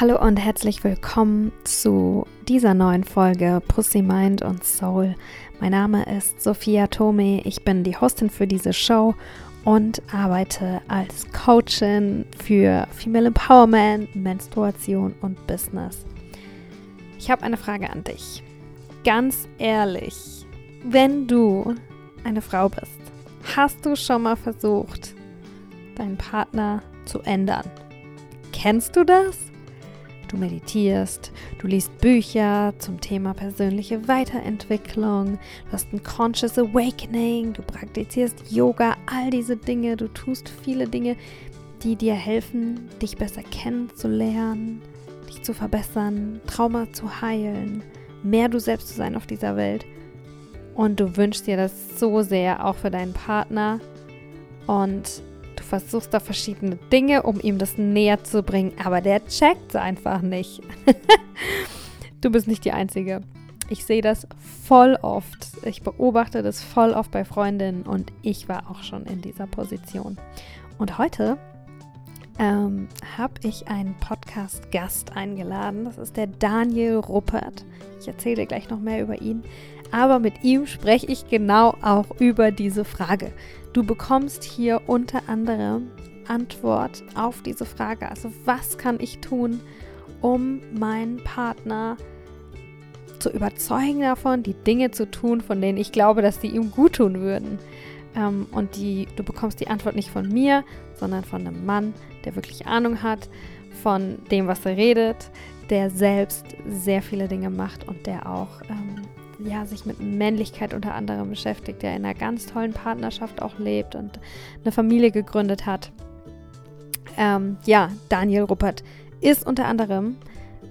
Hallo und herzlich willkommen zu dieser neuen Folge Pussy Mind und Soul. Mein Name ist Sophia Tome, ich bin die Hostin für diese Show und arbeite als Coachin für Female Empowerment, Menstruation und Business. Ich habe eine Frage an dich. Ganz ehrlich, wenn du eine Frau bist, hast du schon mal versucht, deinen Partner zu ändern? Kennst du das? Du meditierst, du liest Bücher zum Thema persönliche Weiterentwicklung, du hast ein Conscious Awakening, du praktizierst Yoga, all diese Dinge, du tust viele Dinge, die dir helfen, dich besser kennenzulernen, dich zu verbessern, Trauma zu heilen, mehr du selbst zu sein auf dieser Welt. Und du wünschst dir das so sehr auch für deinen Partner. Und versuchst da verschiedene Dinge, um ihm das näher zu bringen, aber der checkt es einfach nicht. du bist nicht die Einzige. Ich sehe das voll oft. Ich beobachte das voll oft bei Freundinnen und ich war auch schon in dieser Position. Und heute ähm, habe ich einen Podcast-Gast eingeladen. Das ist der Daniel Ruppert. Ich erzähle gleich noch mehr über ihn. Aber mit ihm spreche ich genau auch über diese Frage. Du bekommst hier unter anderem Antwort auf diese Frage. Also was kann ich tun, um meinen Partner zu überzeugen davon, die Dinge zu tun, von denen ich glaube, dass sie ihm gut tun würden. Ähm, und die, du bekommst die Antwort nicht von mir, sondern von einem Mann, der wirklich Ahnung hat von dem, was er redet, der selbst sehr viele Dinge macht und der auch ähm, ja, sich mit Männlichkeit unter anderem beschäftigt, der in einer ganz tollen Partnerschaft auch lebt und eine Familie gegründet hat. Ähm, ja, Daniel Ruppert ist unter anderem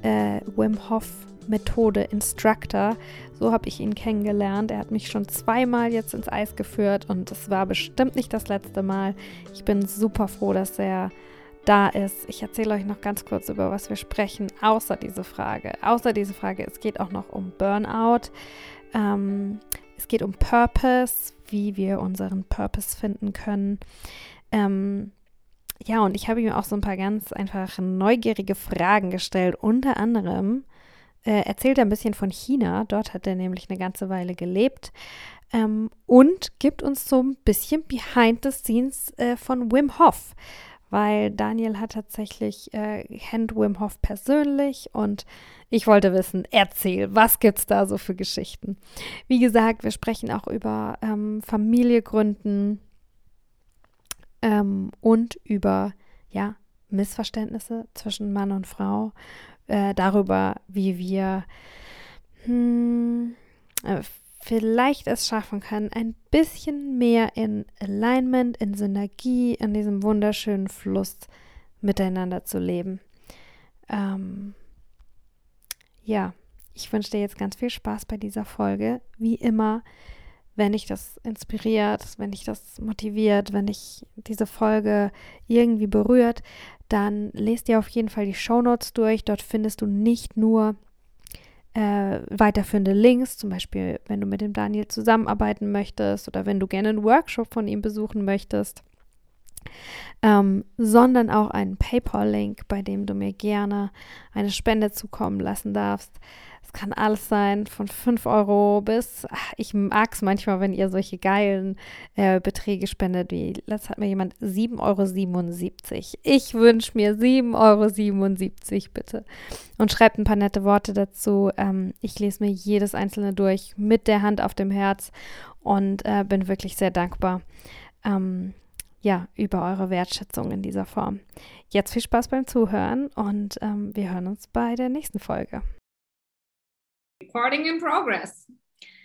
äh, Wim Hof Methode Instructor. So habe ich ihn kennengelernt. Er hat mich schon zweimal jetzt ins Eis geführt und es war bestimmt nicht das letzte Mal. Ich bin super froh, dass er da ist. Ich erzähle euch noch ganz kurz über was wir sprechen, außer diese Frage. Außer diese Frage, es geht auch noch um Burnout. Ähm, es geht um Purpose, wie wir unseren Purpose finden können. Ähm, ja, und ich habe ihm auch so ein paar ganz einfach neugierige Fragen gestellt. Unter anderem äh, erzählt er ein bisschen von China. Dort hat er nämlich eine ganze Weile gelebt. Ähm, und gibt uns so ein bisschen Behind the Scenes äh, von Wim Hof weil Daniel hat tatsächlich äh, kennt Wim Hof persönlich und ich wollte wissen, erzähl, was gibt's da so für Geschichten? Wie gesagt, wir sprechen auch über ähm, Familie ähm, und über ja Missverständnisse zwischen Mann und Frau, äh, darüber, wie wir hm, äh, vielleicht es schaffen können, ein bisschen mehr in Alignment, in Synergie, in diesem wunderschönen Fluss miteinander zu leben. Ähm, ja, ich wünsche dir jetzt ganz viel Spaß bei dieser Folge. Wie immer, wenn dich das inspiriert, wenn dich das motiviert, wenn dich diese Folge irgendwie berührt, dann lest dir auf jeden Fall die Shownotes durch. Dort findest du nicht nur äh, weiterführende Links, zum Beispiel, wenn du mit dem Daniel zusammenarbeiten möchtest oder wenn du gerne einen Workshop von ihm besuchen möchtest, ähm, sondern auch einen PayPal-Link, bei dem du mir gerne eine Spende zukommen lassen darfst. Es kann alles sein, von 5 Euro bis, ach, ich mag es manchmal, wenn ihr solche geilen äh, Beträge spendet, wie letztes hat mir jemand 7,77 Euro. Ich wünsche mir 7,77 Euro bitte. Und schreibt ein paar nette Worte dazu. Ähm, ich lese mir jedes einzelne durch mit der Hand auf dem Herz und äh, bin wirklich sehr dankbar. Ähm, ja, über eure Wertschätzung in dieser Form. Jetzt viel Spaß beim Zuhören und ähm, wir hören uns bei der nächsten Folge. Recording in progress.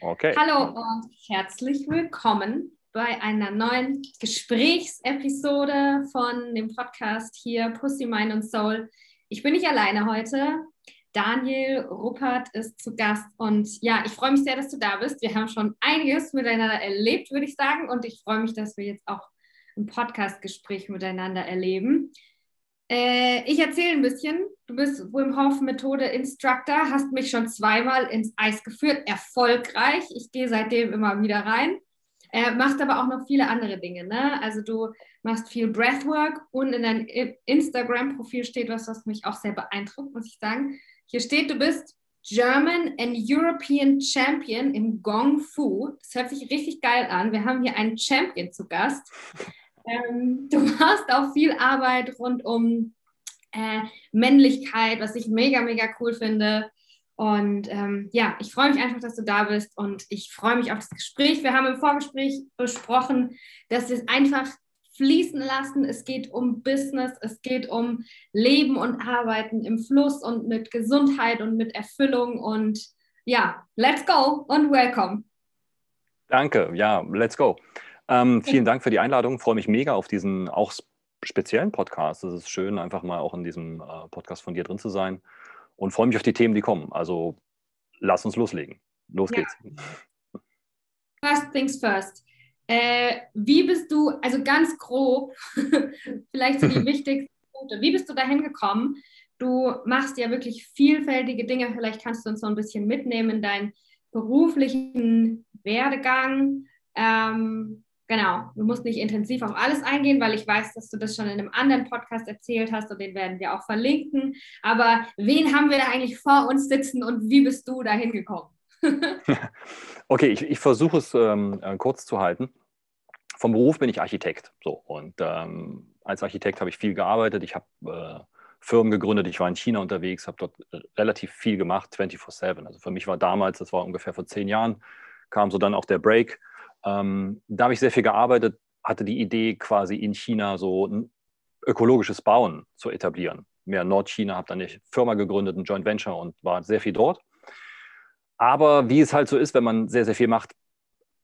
Okay. Hallo und herzlich willkommen bei einer neuen Gesprächsepisode von dem Podcast hier Pussy, Mind und Soul. Ich bin nicht alleine heute. Daniel Ruppert ist zu Gast und ja, ich freue mich sehr, dass du da bist. Wir haben schon einiges miteinander erlebt, würde ich sagen, und ich freue mich, dass wir jetzt auch ein Podcast-Gespräch miteinander erleben. Äh, ich erzähle ein bisschen. Du bist Wim Hof Methode Instructor, hast mich schon zweimal ins Eis geführt, erfolgreich. Ich gehe seitdem immer wieder rein. Äh, machst aber auch noch viele andere Dinge, ne? Also du machst viel Breathwork und in deinem Instagram-Profil steht was, was mich auch sehr beeindruckt, muss ich sagen. Hier steht, du bist German and European Champion im Gong Fu. Das hört sich richtig geil an. Wir haben hier einen Champion zu Gast. Ähm, du machst auch viel Arbeit rund um äh, Männlichkeit, was ich mega, mega cool finde. Und ähm, ja, ich freue mich einfach, dass du da bist und ich freue mich auf das Gespräch. Wir haben im Vorgespräch besprochen, dass wir es einfach fließen lassen. Es geht um Business, es geht um Leben und Arbeiten im Fluss und mit Gesundheit und mit Erfüllung. Und ja, let's go und welcome. Danke, ja, let's go. Ähm, vielen Dank für die Einladung. Ich freue mich mega auf diesen auch speziellen Podcast. Es ist schön, einfach mal auch in diesem äh, Podcast von dir drin zu sein und freue mich auf die Themen, die kommen. Also lass uns loslegen. Los ja. geht's. First things first. Äh, wie bist du, also ganz grob, vielleicht so die wichtigsten Punkte, wie bist du dahin gekommen? Du machst ja wirklich vielfältige Dinge. Vielleicht kannst du uns so ein bisschen mitnehmen in deinen beruflichen Werdegang. Ähm, genau, du musst nicht intensiv auf alles eingehen, weil ich weiß, dass du das schon in einem anderen Podcast erzählt hast und den werden wir auch verlinken. Aber wen haben wir da eigentlich vor uns sitzen und wie bist du dahin gekommen? okay, ich, ich versuche es ähm, äh, kurz zu halten. Vom Beruf bin ich Architekt. So, und ähm, als Architekt habe ich viel gearbeitet. Ich habe äh, Firmen gegründet. Ich war in China unterwegs, habe dort äh, relativ viel gemacht, 24-7. Also für mich war damals, das war ungefähr vor zehn Jahren, kam so dann auch der Break. Ähm, da habe ich sehr viel gearbeitet, hatte die Idee, quasi in China so ein ökologisches Bauen zu etablieren. Mehr Nordchina, habe dann eine Firma gegründet, ein Joint Venture und war sehr viel dort. Aber wie es halt so ist, wenn man sehr, sehr viel macht,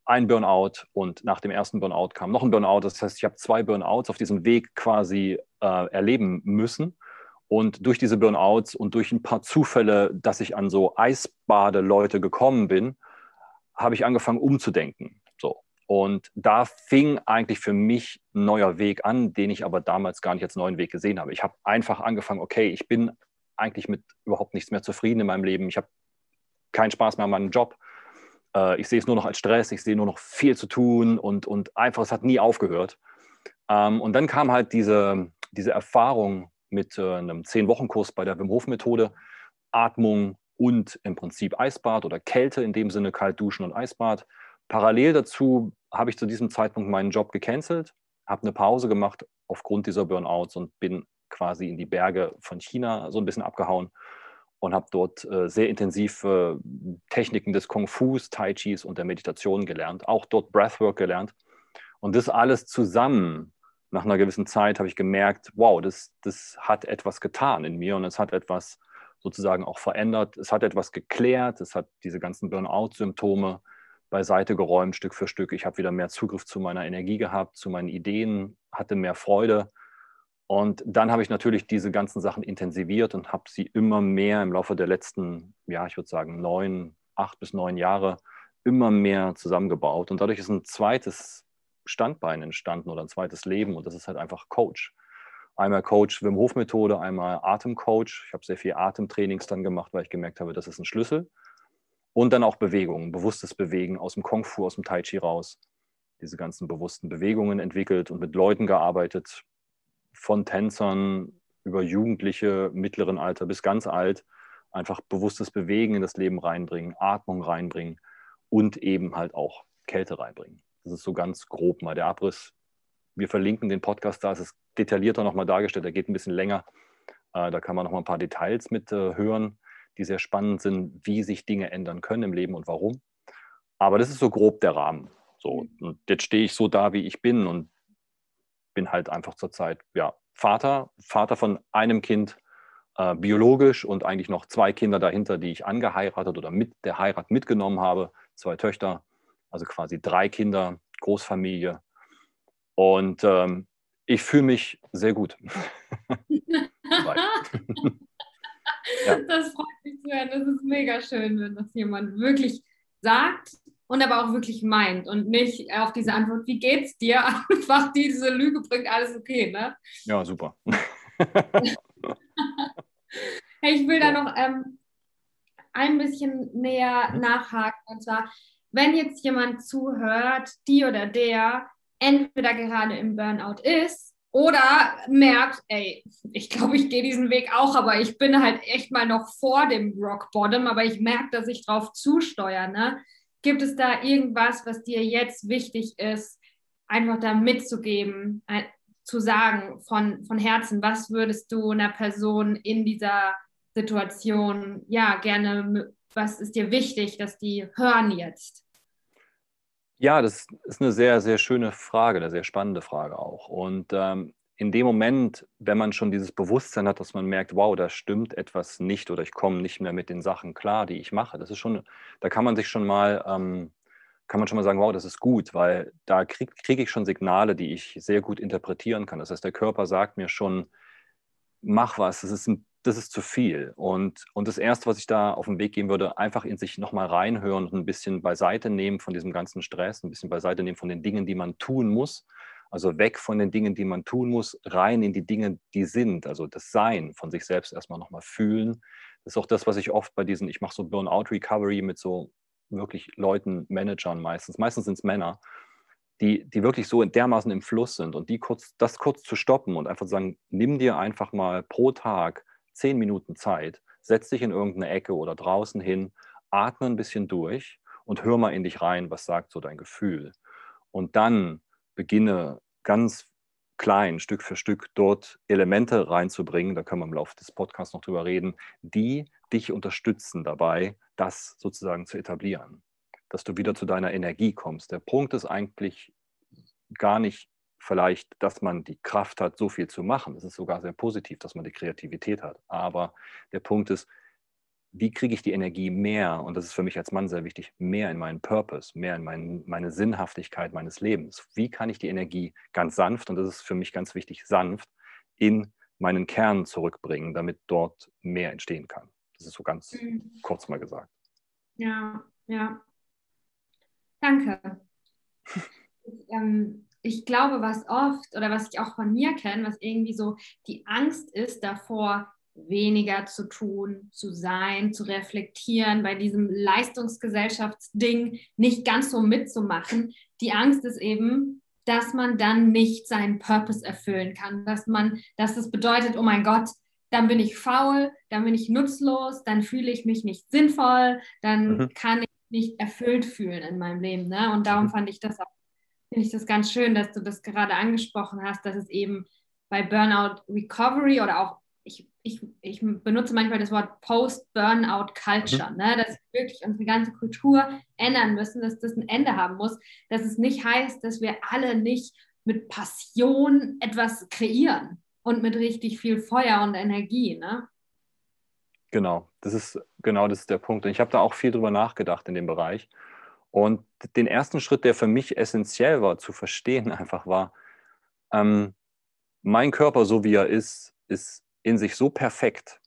ein Burnout und nach dem ersten Burnout kam noch ein Burnout. Das heißt, ich habe zwei Burnouts auf diesem Weg quasi äh, erleben müssen. Und durch diese Burnouts und durch ein paar Zufälle, dass ich an so Eisbadeleute gekommen bin, habe ich angefangen umzudenken. Und da fing eigentlich für mich ein neuer Weg an, den ich aber damals gar nicht als neuen Weg gesehen habe. Ich habe einfach angefangen, okay, ich bin eigentlich mit überhaupt nichts mehr zufrieden in meinem Leben. Ich habe keinen Spaß mehr an meinem Job. Äh, ich sehe es nur noch als Stress, ich sehe nur noch viel zu tun und, und einfach, es hat nie aufgehört. Ähm, und dann kam halt diese, diese Erfahrung mit äh, einem Zehn-Wochen-Kurs bei der Wim Hof-Methode, Atmung und im Prinzip Eisbad oder Kälte, in dem Sinne kalt duschen und Eisbad. Parallel dazu habe ich zu diesem Zeitpunkt meinen Job gecancelt, habe eine Pause gemacht aufgrund dieser Burnouts und bin quasi in die Berge von China so ein bisschen abgehauen und habe dort äh, sehr intensiv äh, Techniken des Kung Fus, Tai Chis und der Meditation gelernt, auch dort Breathwork gelernt. Und das alles zusammen, nach einer gewissen Zeit, habe ich gemerkt, wow, das, das hat etwas getan in mir und es hat etwas sozusagen auch verändert. Es hat etwas geklärt, es hat diese ganzen Burnout-Symptome beiseite geräumt, Stück für Stück. Ich habe wieder mehr Zugriff zu meiner Energie gehabt, zu meinen Ideen, hatte mehr Freude und dann habe ich natürlich diese ganzen Sachen intensiviert und habe sie immer mehr im Laufe der letzten, ja, ich würde sagen, neun, acht bis neun Jahre immer mehr zusammengebaut. Und dadurch ist ein zweites Standbein entstanden oder ein zweites Leben und das ist halt einfach Coach. Einmal Coach Wim Hof Methode, einmal Atemcoach. Ich habe sehr viel Atemtrainings dann gemacht, weil ich gemerkt habe, das ist ein Schlüssel. Und dann auch Bewegungen, bewusstes Bewegen aus dem Kung Fu, aus dem Tai Chi raus. Diese ganzen bewussten Bewegungen entwickelt und mit Leuten gearbeitet, von Tänzern über Jugendliche, mittleren Alter bis ganz alt, einfach bewusstes Bewegen in das Leben reinbringen, Atmung reinbringen und eben halt auch Kälte reinbringen. Das ist so ganz grob mal der Abriss. Wir verlinken den Podcast da, es ist detaillierter nochmal dargestellt, der geht ein bisschen länger. Äh, da kann man nochmal ein paar Details mit äh, hören, die sehr spannend sind, wie sich Dinge ändern können im Leben und warum. Aber das ist so grob der Rahmen. So, und jetzt stehe ich so da, wie ich bin und bin halt einfach zurzeit ja, Vater, Vater von einem Kind, äh, biologisch und eigentlich noch zwei Kinder dahinter, die ich angeheiratet oder mit der Heirat mitgenommen habe, zwei Töchter, also quasi drei Kinder, Großfamilie. Und ähm, ich fühle mich sehr gut. ja. Das freut mich zu hören. Das ist mega schön, wenn das jemand wirklich sagt und aber auch wirklich meint und nicht auf diese Antwort, wie geht's dir? Einfach diese Lüge bringt alles okay, ne? Ja, super. hey, ich will da noch ähm, ein bisschen näher nachhaken und zwar, wenn jetzt jemand zuhört, die oder der entweder gerade im Burnout ist oder merkt, ey, ich glaube, ich gehe diesen Weg auch, aber ich bin halt echt mal noch vor dem Rock Bottom, aber ich merke, dass ich drauf zusteuere. Ne? Gibt es da irgendwas, was dir jetzt wichtig ist, einfach da mitzugeben, zu sagen von, von Herzen, was würdest du einer Person in dieser Situation, ja, gerne, was ist dir wichtig, dass die hören jetzt? Ja, das ist eine sehr, sehr schöne Frage, eine sehr spannende Frage auch. Und ähm, in dem Moment, wenn man schon dieses Bewusstsein hat, dass man merkt, wow, da stimmt etwas nicht oder ich komme nicht mehr mit den Sachen klar, die ich mache, das ist schon, da kann man sich schon mal, ähm, kann man schon mal sagen, wow, das ist gut, weil da kriege krieg ich schon Signale, die ich sehr gut interpretieren kann. Das heißt, der Körper sagt mir schon, mach was, das ist ein das ist zu viel. Und, und das Erste, was ich da auf den Weg geben würde, einfach in sich nochmal reinhören und ein bisschen beiseite nehmen von diesem ganzen Stress, ein bisschen beiseite nehmen von den Dingen, die man tun muss. Also weg von den Dingen, die man tun muss, rein in die Dinge, die sind. Also das Sein von sich selbst erstmal nochmal fühlen. Das ist auch das, was ich oft bei diesen, ich mache so Burnout-Recovery mit so wirklich Leuten, Managern meistens. Meistens sind es Männer die, die wirklich so dermaßen im Fluss sind und die kurz, das kurz zu stoppen und einfach zu sagen, nimm dir einfach mal pro Tag zehn Minuten Zeit, setz dich in irgendeine Ecke oder draußen hin, atme ein bisschen durch und hör mal in dich rein, was sagt so dein Gefühl. Und dann beginne ganz klein, Stück für Stück dort Elemente reinzubringen, da können wir im Laufe des Podcasts noch drüber reden, die dich unterstützen dabei, das sozusagen zu etablieren, dass du wieder zu deiner Energie kommst. Der Punkt ist eigentlich gar nicht vielleicht, dass man die Kraft hat, so viel zu machen. Es ist sogar sehr positiv, dass man die Kreativität hat. Aber der Punkt ist, wie kriege ich die Energie mehr, und das ist für mich als Mann sehr wichtig, mehr in meinen Purpose, mehr in mein, meine Sinnhaftigkeit meines Lebens. Wie kann ich die Energie ganz sanft, und das ist für mich ganz wichtig, sanft, in meinen Kern zurückbringen, damit dort mehr entstehen kann. Das ist so ganz mhm. kurz mal gesagt. Ja, ja. Danke. Ich, ähm, ich glaube, was oft oder was ich auch von mir kenne, was irgendwie so die Angst ist davor, weniger zu tun, zu sein, zu reflektieren, bei diesem Leistungsgesellschaftsding nicht ganz so mitzumachen. Die Angst ist eben, dass man dann nicht seinen Purpose erfüllen kann, dass man, dass es bedeutet, oh mein Gott, dann bin ich faul, dann bin ich nutzlos, dann fühle ich mich nicht sinnvoll, dann mhm. kann ich nicht erfüllt fühlen in meinem Leben. Ne? Und darum mhm. fand ich das auch finde ich das ganz schön, dass du das gerade angesprochen hast, dass es eben bei Burnout Recovery oder auch, ich, ich, ich benutze manchmal das Wort Post-Burnout Culture, mhm. ne? dass wir wirklich unsere ganze Kultur ändern müssen, dass das ein Ende haben muss, dass es nicht heißt, dass wir alle nicht mit Passion etwas kreieren und mit richtig viel Feuer und Energie. Ne? Genau, das ist genau das ist der Punkt. Und ich habe da auch viel drüber nachgedacht in dem Bereich. Und den ersten Schritt, der für mich essentiell war, zu verstehen, einfach war, ähm, mein Körper, so wie er ist, ist in sich so perfekt.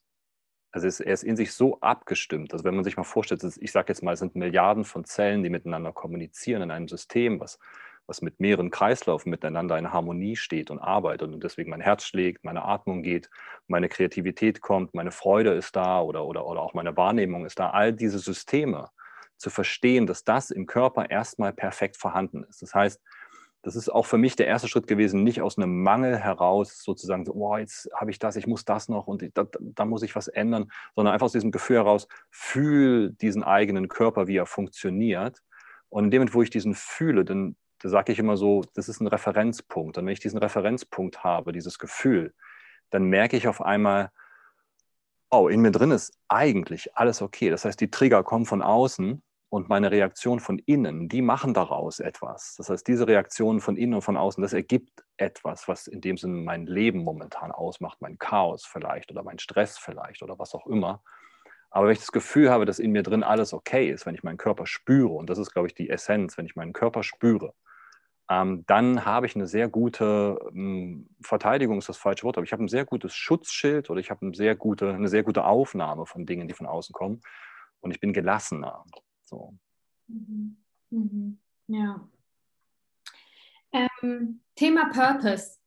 Also ist, er ist in sich so abgestimmt. Also wenn man sich mal vorstellt, ich sage jetzt mal, es sind Milliarden von Zellen, die miteinander kommunizieren in einem System, was, was mit mehreren Kreislaufen miteinander in Harmonie steht und arbeitet und deswegen mein Herz schlägt, meine Atmung geht, meine Kreativität kommt, meine Freude ist da oder, oder, oder auch meine Wahrnehmung ist da. All diese Systeme zu verstehen, dass das im Körper erstmal perfekt vorhanden ist. Das heißt, das ist auch für mich der erste Schritt gewesen, nicht aus einem Mangel heraus sozusagen so, oh, jetzt habe ich das, ich muss das noch und da, da, muss ich was ändern, sondern einfach aus diesem Gefühl heraus, fühl diesen eigenen Körper, wie er funktioniert. Und in dem Moment, wo ich diesen fühle, dann da sage ich immer so, das ist ein Referenzpunkt. Und wenn ich diesen Referenzpunkt habe, dieses Gefühl, dann merke ich auf einmal, oh, in mir drin ist eigentlich alles okay. Das heißt, die Trigger kommen von außen und meine Reaktion von innen, die machen daraus etwas. Das heißt, diese Reaktion von innen und von außen, das ergibt etwas, was in dem Sinne mein Leben momentan ausmacht, mein Chaos vielleicht oder mein Stress vielleicht oder was auch immer. Aber wenn ich das Gefühl habe, dass in mir drin alles okay ist, wenn ich meinen Körper spüre, und das ist, glaube ich, die Essenz, wenn ich meinen Körper spüre, ähm, dann habe ich eine sehr gute ähm, Verteidigung, ist das falsche Wort, aber ich habe ein sehr gutes Schutzschild oder ich habe eine sehr gute, eine sehr gute Aufnahme von Dingen, die von außen kommen. Und ich bin gelassener. So. Mhm. Mhm. Ja. Ähm, Thema Purpose.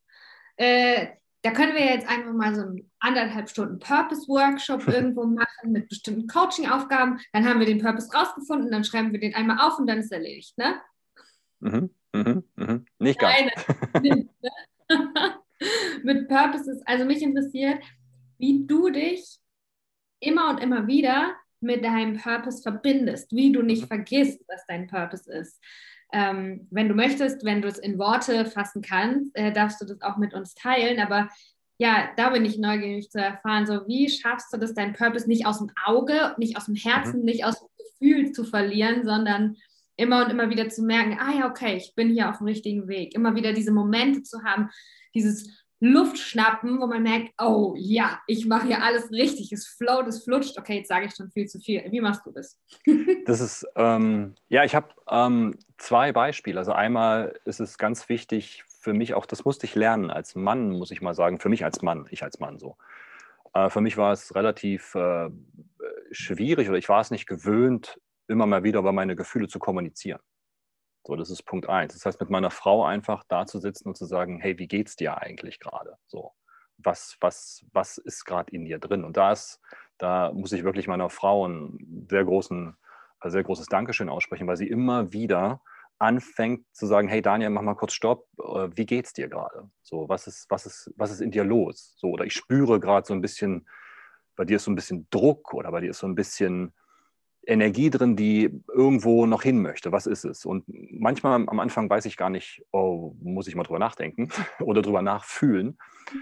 Äh, da können wir jetzt einfach mal so einen anderthalb Stunden Purpose-Workshop irgendwo machen mit bestimmten Coaching-Aufgaben. Dann haben wir den Purpose rausgefunden, dann schreiben wir den einmal auf und dann ist erledigt, ne? Mhm, mhm, mhm. Nicht ganz. Nein, mit Purpose ist, also mich interessiert, wie du dich immer und immer wieder mit deinem Purpose verbindest, wie du nicht mhm. vergisst, was dein Purpose ist. Ähm, wenn du möchtest, wenn du es in Worte fassen kannst, äh, darfst du das auch mit uns teilen. Aber ja, da bin ich neugierig zu erfahren, so wie schaffst du das, deinen Purpose nicht aus dem Auge, nicht aus dem Herzen, mhm. nicht aus dem Gefühl zu verlieren, sondern immer und immer wieder zu merken, ah ja, okay, ich bin hier auf dem richtigen Weg. Immer wieder diese Momente zu haben, dieses Luft schnappen, wo man merkt, oh ja, ich mache hier alles richtig, es float, es flutscht. Okay, jetzt sage ich schon viel zu viel. Wie machst du das? das ist, ähm, ja, ich habe ähm, zwei Beispiele. Also einmal ist es ganz wichtig für mich auch, das musste ich lernen als Mann, muss ich mal sagen, für mich als Mann, ich als Mann so. Äh, für mich war es relativ äh, schwierig oder ich war es nicht gewöhnt, immer mal wieder über meine Gefühle zu kommunizieren. So, das ist Punkt eins. Das heißt, mit meiner Frau einfach da zu sitzen und zu sagen, hey, wie geht's dir eigentlich gerade? So, was, was, was ist gerade in dir drin? Und da ist, da muss ich wirklich meiner Frau einen sehr großen, sehr großes Dankeschön aussprechen, weil sie immer wieder anfängt zu sagen, hey Daniel, mach mal kurz Stopp, äh, wie geht's dir gerade? So, was ist, was ist, was ist in dir los? So, oder ich spüre gerade so ein bisschen, bei dir ist so ein bisschen Druck oder bei dir ist so ein bisschen Energie drin, die irgendwo noch hin möchte. Was ist es? Und manchmal am Anfang weiß ich gar nicht, oh, muss ich mal drüber nachdenken oder drüber nachfühlen.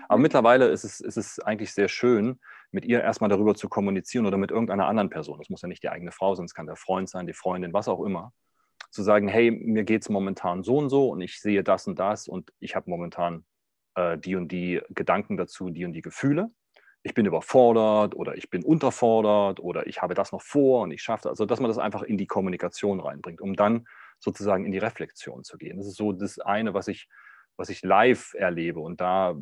Aber mittlerweile ist es, ist es eigentlich sehr schön, mit ihr erstmal darüber zu kommunizieren oder mit irgendeiner anderen Person. Das muss ja nicht die eigene Frau sein, es kann der Freund sein, die Freundin, was auch immer. Zu sagen, hey, mir geht es momentan so und so und ich sehe das und das und ich habe momentan äh, die und die Gedanken dazu, die und die Gefühle ich bin überfordert oder ich bin unterfordert oder ich habe das noch vor und ich schaffe das. Also, dass man das einfach in die Kommunikation reinbringt, um dann sozusagen in die Reflexion zu gehen. Das ist so das eine, was ich, was ich live erlebe. Und da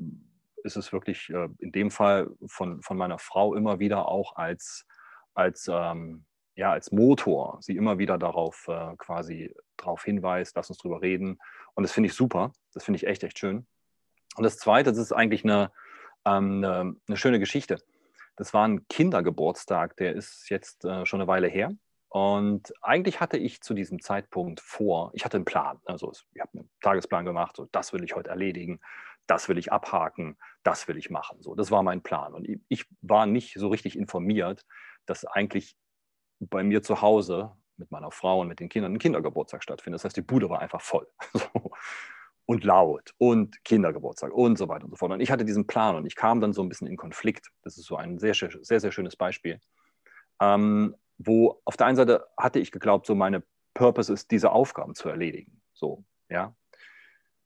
ist es wirklich äh, in dem Fall von, von meiner Frau immer wieder auch als, als, ähm, ja, als Motor, sie immer wieder darauf äh, quasi darauf hinweist, lass uns drüber reden. Und das finde ich super. Das finde ich echt, echt schön. Und das Zweite, das ist eigentlich eine, ähm, eine, eine, schöne Geschichte. Das war ein Kindergeburtstag, der ist jetzt äh, schon eine Weile her. Und eigentlich hatte ich zu diesem Zeitpunkt vor, ich hatte einen Plan. Also ich habe einen Tagesplan gemacht, so das will ich heute erledigen, das will ich abhaken, das will ich machen. So, das war mein Plan. Und ich, war nicht so richtig informiert, dass eigentlich bei mir zu Hause mit meiner Frau und mit den Kindern ein Kindergeburtstag stattfindet. Das heißt, die Bude war einfach voll. So und laut und Kindergeburtstag und so weiter und so fort. Und ich hatte diesen Plan und ich kam dann so ein bisschen in Konflikt. Das ist so ein sehr, sehr, sehr schönes Beispiel, ähm, wo auf der einen Seite hatte ich geglaubt, so meine Purpose ist, diese Aufgaben zu erledigen. So, ja.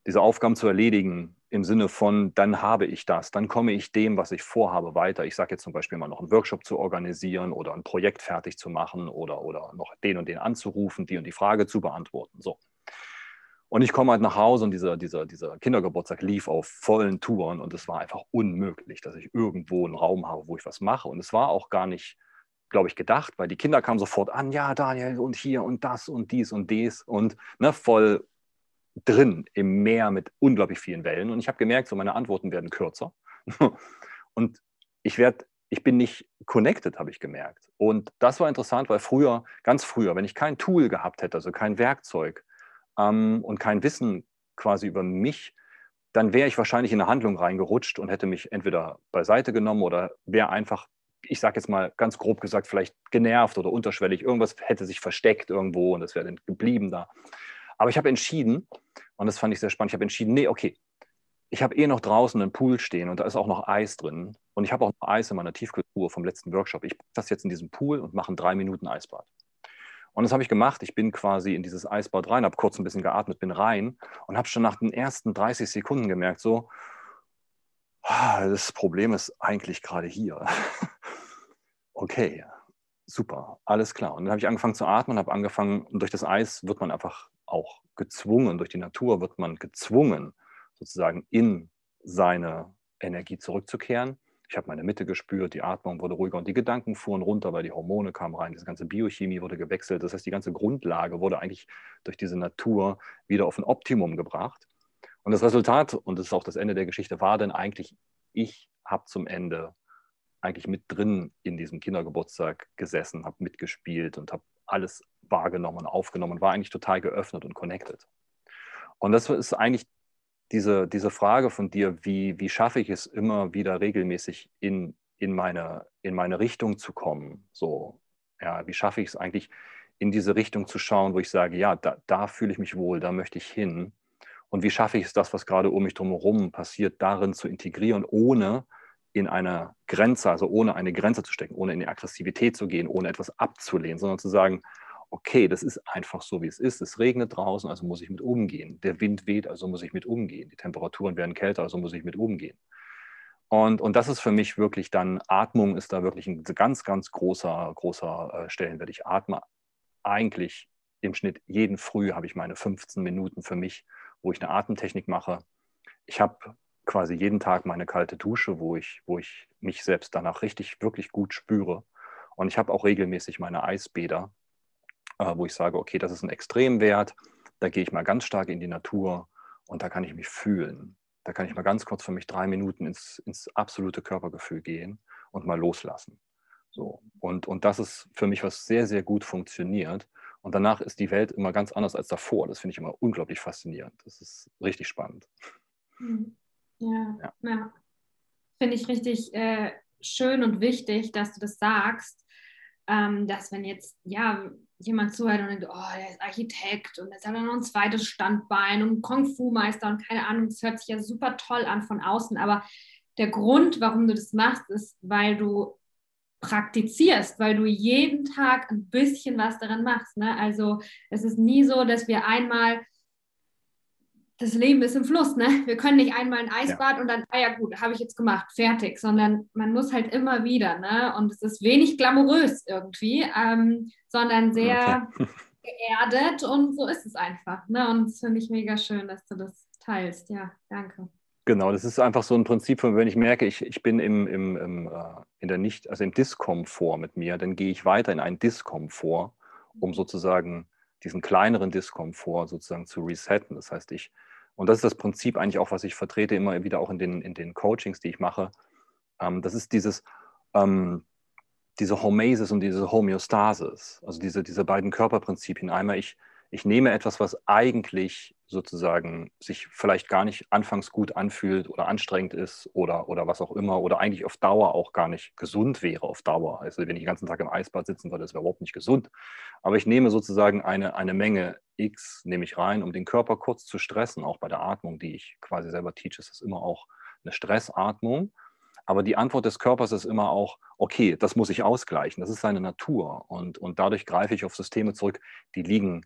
Diese Aufgaben zu erledigen im Sinne von, dann habe ich das, dann komme ich dem, was ich vorhabe, weiter. Ich sage jetzt zum Beispiel mal noch einen Workshop zu organisieren oder ein Projekt fertig zu machen oder, oder noch den und den anzurufen, die und die Frage zu beantworten. So. Und ich komme halt nach Hause und dieser, dieser, dieser Kindergeburtstag lief auf vollen Touren und es war einfach unmöglich, dass ich irgendwo einen Raum habe, wo ich was mache. Und es war auch gar nicht, glaube ich, gedacht, weil die Kinder kamen sofort an, ja, Daniel, und hier und das und dies und dies und ne, voll drin im Meer mit unglaublich vielen Wellen. Und ich habe gemerkt, so meine Antworten werden kürzer. und ich werde ich bin nicht connected, habe ich gemerkt. Und das war interessant, weil früher, ganz früher, wenn ich kein Tool gehabt hätte, also kein Werkzeug, ähm, und kein Wissen quasi über mich, dann wäre ich wahrscheinlich in eine Handlung reingerutscht und hätte mich entweder beiseite genommen oder wäre einfach, ich sage jetzt mal ganz grob gesagt, vielleicht genervt oder unterschwellig. Irgendwas hätte sich versteckt irgendwo und das wäre dann geblieben da. Aber ich habe entschieden, und das fand ich sehr spannend, ich habe entschieden, nee, okay, ich habe eh noch draußen einen Pool stehen und da ist auch noch Eis drin. Und ich habe auch noch Eis in meiner Tiefkultur vom letzten Workshop. Ich packe das jetzt in diesen Pool und mache ein drei Minuten Eisbad. Und das habe ich gemacht. Ich bin quasi in dieses Eisbad rein, habe kurz ein bisschen geatmet, bin rein und habe schon nach den ersten 30 Sekunden gemerkt, so, ah, das Problem ist eigentlich gerade hier. okay, super, alles klar. Und dann habe ich angefangen zu atmen, habe angefangen, und durch das Eis wird man einfach auch gezwungen, durch die Natur wird man gezwungen, sozusagen in seine Energie zurückzukehren. Ich habe meine Mitte gespürt, die Atmung wurde ruhiger und die Gedanken fuhren runter, weil die Hormone kamen rein, diese ganze Biochemie wurde gewechselt. Das heißt, die ganze Grundlage wurde eigentlich durch diese Natur wieder auf ein Optimum gebracht. Und das Resultat, und das ist auch das Ende der Geschichte, war dann eigentlich ich habe zum Ende eigentlich mit drin in diesem Kindergeburtstag gesessen, habe mitgespielt und habe alles wahrgenommen aufgenommen, war eigentlich total geöffnet und connected. Und das ist eigentlich diese, diese Frage von dir, wie, wie schaffe ich es immer wieder regelmäßig in, in, meine, in meine Richtung zu kommen? So, ja, wie schaffe ich es eigentlich, in diese Richtung zu schauen, wo ich sage, ja, da, da fühle ich mich wohl, da möchte ich hin. Und wie schaffe ich es, das, was gerade um mich drumherum passiert, darin zu integrieren, ohne in eine Grenze, also ohne eine Grenze zu stecken, ohne in die Aggressivität zu gehen, ohne etwas abzulehnen, sondern zu sagen, okay, das ist einfach so, wie es ist. Es regnet draußen, also muss ich mit umgehen. Der Wind weht, also muss ich mit umgehen. Die Temperaturen werden kälter, also muss ich mit umgehen. Und, und das ist für mich wirklich dann, Atmung ist da wirklich ein ganz, ganz großer, großer äh, Stellenwert. Ich atme eigentlich im Schnitt jeden Früh habe ich meine 15 Minuten für mich, wo ich eine Atemtechnik mache. Ich habe quasi jeden Tag meine kalte Dusche, wo ich, wo ich mich selbst danach richtig, wirklich gut spüre. Und ich habe auch regelmäßig meine Eisbäder, wo ich sage, okay, das ist ein Extremwert, da gehe ich mal ganz stark in die Natur und da kann ich mich fühlen. Da kann ich mal ganz kurz für mich drei Minuten ins, ins absolute Körpergefühl gehen und mal loslassen. So. Und, und das ist für mich, was sehr, sehr gut funktioniert. Und danach ist die Welt immer ganz anders als davor. Das finde ich immer unglaublich faszinierend. Das ist richtig spannend. Mhm. Ja, ja. ja. finde ich richtig äh, schön und wichtig, dass du das sagst, ähm, dass wenn jetzt, ja, jemand zuhört und denkt, oh, der ist Architekt und jetzt hat er noch ein zweites Standbein und Kung-Fu-Meister und keine Ahnung, das hört sich ja super toll an von außen, aber der Grund, warum du das machst, ist, weil du praktizierst, weil du jeden Tag ein bisschen was daran machst. Ne? Also es ist nie so, dass wir einmal, das Leben ist im Fluss, ne? Wir können nicht einmal ein Eisbad ja. und dann, ah ja gut, habe ich jetzt gemacht, fertig, sondern man muss halt immer wieder, ne? Und es ist wenig glamourös irgendwie, ähm, sondern sehr okay. geerdet und so ist es einfach. Ne? Und das finde ich mega schön, dass du das teilst. Ja, danke. Genau, das ist einfach so ein Prinzip von, wenn ich merke, ich, ich bin im, im, im, äh, in der nicht, also im Diskomfort mit mir, dann gehe ich weiter in einen Diskomfort, um sozusagen diesen kleineren Diskomfort sozusagen zu resetten. Das heißt, ich, und das ist das Prinzip eigentlich auch, was ich vertrete, immer wieder auch in den, in den Coachings, die ich mache. Ähm, das ist dieses, ähm, diese Homeosis und diese Homöostasis, also diese, diese beiden Körperprinzipien. Einmal, ich, ich nehme etwas, was eigentlich sozusagen sich vielleicht gar nicht anfangs gut anfühlt oder anstrengend ist oder, oder was auch immer oder eigentlich auf Dauer auch gar nicht gesund wäre auf Dauer. Also wenn ich den ganzen Tag im Eisbad sitzen würde, das wäre überhaupt nicht gesund. Aber ich nehme sozusagen eine, eine Menge X, nehme ich rein, um den Körper kurz zu stressen, auch bei der Atmung, die ich quasi selber teach, ist das immer auch eine Stressatmung. Aber die Antwort des Körpers ist immer auch, okay, das muss ich ausgleichen, das ist seine Natur. Und, und dadurch greife ich auf Systeme zurück, die liegen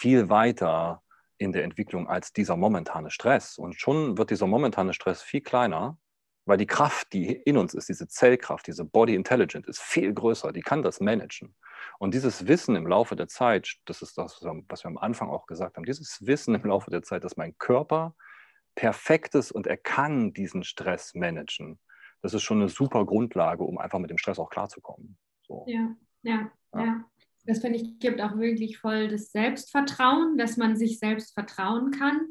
viel weiter in der Entwicklung als dieser momentane Stress. Und schon wird dieser momentane Stress viel kleiner, weil die Kraft, die in uns ist, diese Zellkraft, diese Body Intelligence, ist viel größer. Die kann das managen. Und dieses Wissen im Laufe der Zeit, das ist das, was wir am Anfang auch gesagt haben, dieses Wissen im Laufe der Zeit, dass mein Körper perfekt ist und er kann diesen Stress managen, das ist schon eine super Grundlage, um einfach mit dem Stress auch klarzukommen. So. Ja, ja, ja, ja das finde ich, gibt auch wirklich voll das Selbstvertrauen, dass man sich selbst vertrauen kann.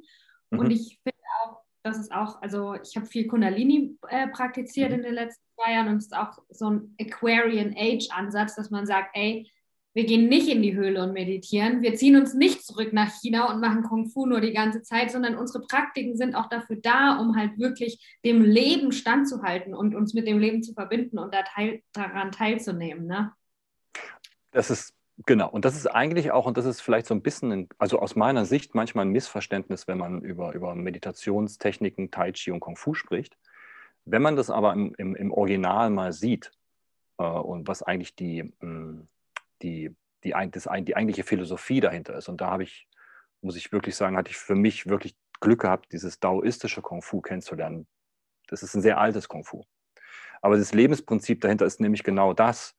Mhm. Und ich finde auch, dass es auch, also ich habe viel Kundalini äh, praktiziert mhm. in den letzten zwei Jahren und es ist auch so ein Aquarian Age Ansatz, dass man sagt, ey, wir gehen nicht in die Höhle und meditieren, wir ziehen uns nicht zurück nach China und machen Kung Fu nur die ganze Zeit, sondern unsere Praktiken sind auch dafür da, um halt wirklich dem Leben standzuhalten und uns mit dem Leben zu verbinden und da teil, daran teilzunehmen. Ne? Das ist Genau, und das ist eigentlich auch, und das ist vielleicht so ein bisschen, ein, also aus meiner Sicht manchmal ein Missverständnis, wenn man über, über Meditationstechniken, Tai Chi und Kung Fu spricht. Wenn man das aber im, im, im Original mal sieht äh, und was eigentlich die, hm, die, die, das, die eigentliche Philosophie dahinter ist, und da habe ich, muss ich wirklich sagen, hatte ich für mich wirklich Glück gehabt, dieses daoistische Kung Fu kennenzulernen. Das ist ein sehr altes Kung Fu. Aber das Lebensprinzip dahinter ist nämlich genau das,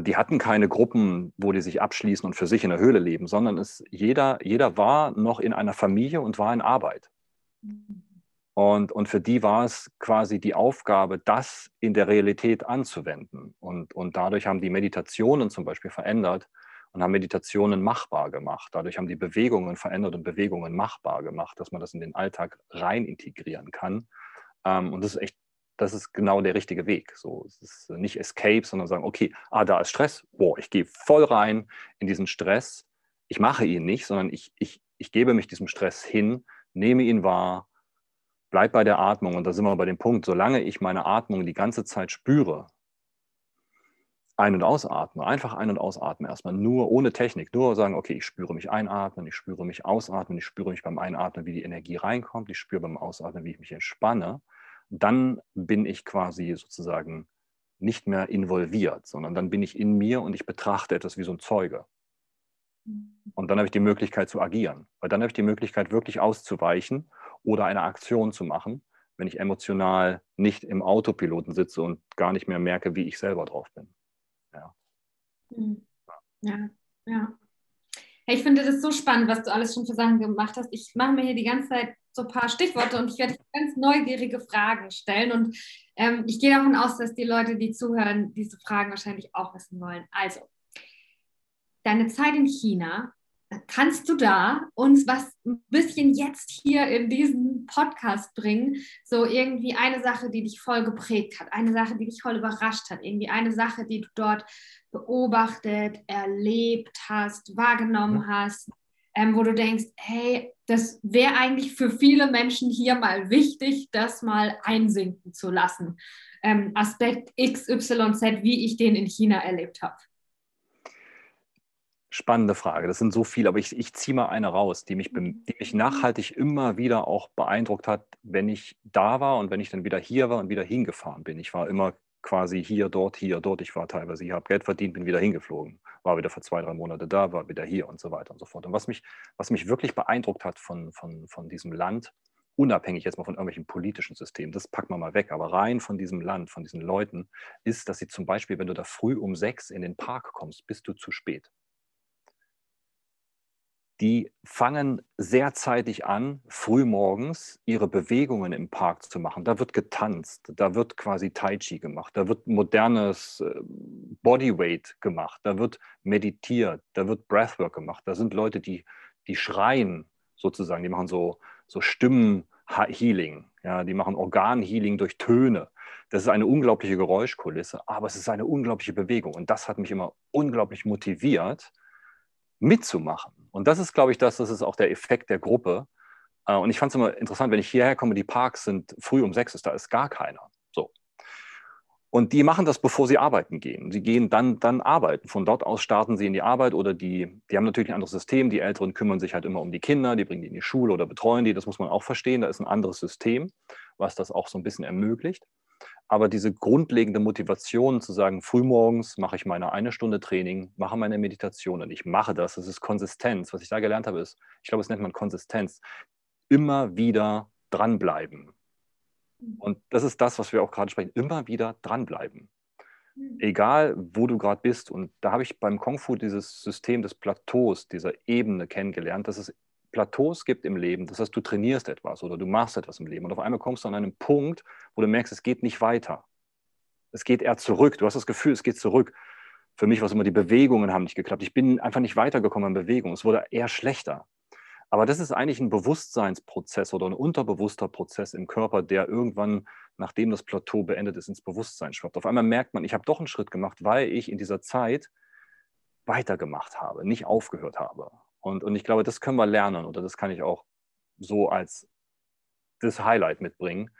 die hatten keine Gruppen, wo die sich abschließen und für sich in der Höhle leben, sondern es, jeder, jeder war noch in einer Familie und war in Arbeit. Und, und für die war es quasi die Aufgabe, das in der Realität anzuwenden. Und, und dadurch haben die Meditationen zum Beispiel verändert und haben Meditationen machbar gemacht. Dadurch haben die Bewegungen verändert und Bewegungen machbar gemacht, dass man das in den Alltag rein integrieren kann. Ähm, und das ist echt das ist genau der richtige Weg. So, es ist nicht Escape, sondern sagen, okay, ah, da ist Stress, boah, ich gehe voll rein in diesen Stress. Ich mache ihn nicht, sondern ich, ich, ich gebe mich diesem Stress hin, nehme ihn wahr, bleib bei der Atmung. Und da sind wir bei dem Punkt, solange ich meine Atmung die ganze Zeit spüre, ein- und ausatme, einfach ein- und ausatmen erstmal, nur ohne Technik, nur sagen, okay, ich spüre mich einatmen, ich spüre mich ausatmen, ich spüre mich beim Einatmen, wie die Energie reinkommt, ich spüre beim Ausatmen, wie ich mich entspanne, dann bin ich quasi sozusagen nicht mehr involviert, sondern dann bin ich in mir und ich betrachte etwas wie so ein Zeuge. Und dann habe ich die Möglichkeit zu agieren, weil dann habe ich die Möglichkeit, wirklich auszuweichen oder eine Aktion zu machen, wenn ich emotional nicht im Autopiloten sitze und gar nicht mehr merke, wie ich selber drauf bin. Ja. Hm. Ja, ja. Hey, ich finde das so spannend, was du alles schon für Sachen gemacht hast. Ich mache mir hier die ganze Zeit so ein paar Stichworte und ich werde ganz neugierige Fragen stellen. Und ähm, ich gehe davon aus, dass die Leute, die zuhören, diese Fragen wahrscheinlich auch wissen wollen. Also, deine Zeit in China, kannst du da uns was ein bisschen jetzt hier in diesen Podcast bringen? So irgendwie eine Sache, die dich voll geprägt hat, eine Sache, die dich voll überrascht hat, irgendwie eine Sache, die du dort beobachtet, erlebt hast, wahrgenommen hast, ähm, wo du denkst, hey, das wäre eigentlich für viele Menschen hier mal wichtig, das mal einsinken zu lassen. Ähm, Aspekt XYZ, wie ich den in China erlebt habe. Spannende Frage. Das sind so viele, aber ich, ich ziehe mal eine raus, die mich, die mich nachhaltig immer wieder auch beeindruckt hat, wenn ich da war und wenn ich dann wieder hier war und wieder hingefahren bin. Ich war immer quasi hier, dort, hier, dort. Ich war teilweise hier, habe Geld verdient, bin wieder hingeflogen, war wieder für zwei, drei Monate da, war wieder hier und so weiter und so fort. Und was mich, was mich wirklich beeindruckt hat von, von, von diesem Land, unabhängig jetzt mal von irgendwelchen politischen Systemen, das packen wir mal weg, aber rein von diesem Land, von diesen Leuten, ist, dass sie zum Beispiel, wenn du da früh um sechs in den Park kommst, bist du zu spät die fangen sehr zeitig an, frühmorgens ihre Bewegungen im Park zu machen. Da wird getanzt, da wird quasi Tai Chi gemacht, da wird modernes äh, Bodyweight gemacht, da wird meditiert, da wird Breathwork gemacht. Da sind Leute, die, die schreien sozusagen, die machen so, so Stimmenhealing, ja, die machen Organhealing durch Töne. Das ist eine unglaubliche Geräuschkulisse, aber es ist eine unglaubliche Bewegung. Und das hat mich immer unglaublich motiviert, mitzumachen. Und das ist, glaube ich, das, das ist auch der Effekt der Gruppe. Äh, und ich fand es immer interessant, wenn ich hierher komme, die Parks sind früh um sechs, ist, da ist gar keiner. So. Und die machen das, bevor sie arbeiten gehen. Sie gehen dann, dann arbeiten. Von dort aus starten sie in die Arbeit oder die, die haben natürlich ein anderes System. Die Älteren kümmern sich halt immer um die Kinder, die bringen die in die Schule oder betreuen die. Das muss man auch verstehen. Da ist ein anderes System, was das auch so ein bisschen ermöglicht. Aber diese grundlegende Motivation zu sagen, frühmorgens mache ich meine eine Stunde Training, mache meine Meditation und ich mache das, das ist Konsistenz. Was ich da gelernt habe, ist, ich glaube, es nennt man Konsistenz, immer wieder dranbleiben. Und das ist das, was wir auch gerade sprechen, immer wieder dranbleiben. Mhm. Egal, wo du gerade bist. Und da habe ich beim Kung Fu dieses System des Plateaus, dieser Ebene kennengelernt, dass es Plateaus gibt im Leben, das heißt, du trainierst etwas oder du machst etwas im Leben und auf einmal kommst du an einen Punkt, wo du merkst, es geht nicht weiter. Es geht eher zurück. Du hast das Gefühl, es geht zurück. Für mich war es immer, die Bewegungen haben nicht geklappt. Ich bin einfach nicht weitergekommen in Bewegung. Es wurde eher schlechter. Aber das ist eigentlich ein Bewusstseinsprozess oder ein unterbewusster Prozess im Körper, der irgendwann, nachdem das Plateau beendet ist, ins Bewusstsein schwappt. Auf einmal merkt man, ich habe doch einen Schritt gemacht, weil ich in dieser Zeit weitergemacht habe, nicht aufgehört habe. Und, und ich glaube, das können wir lernen oder das kann ich auch so als das Highlight mitbringen.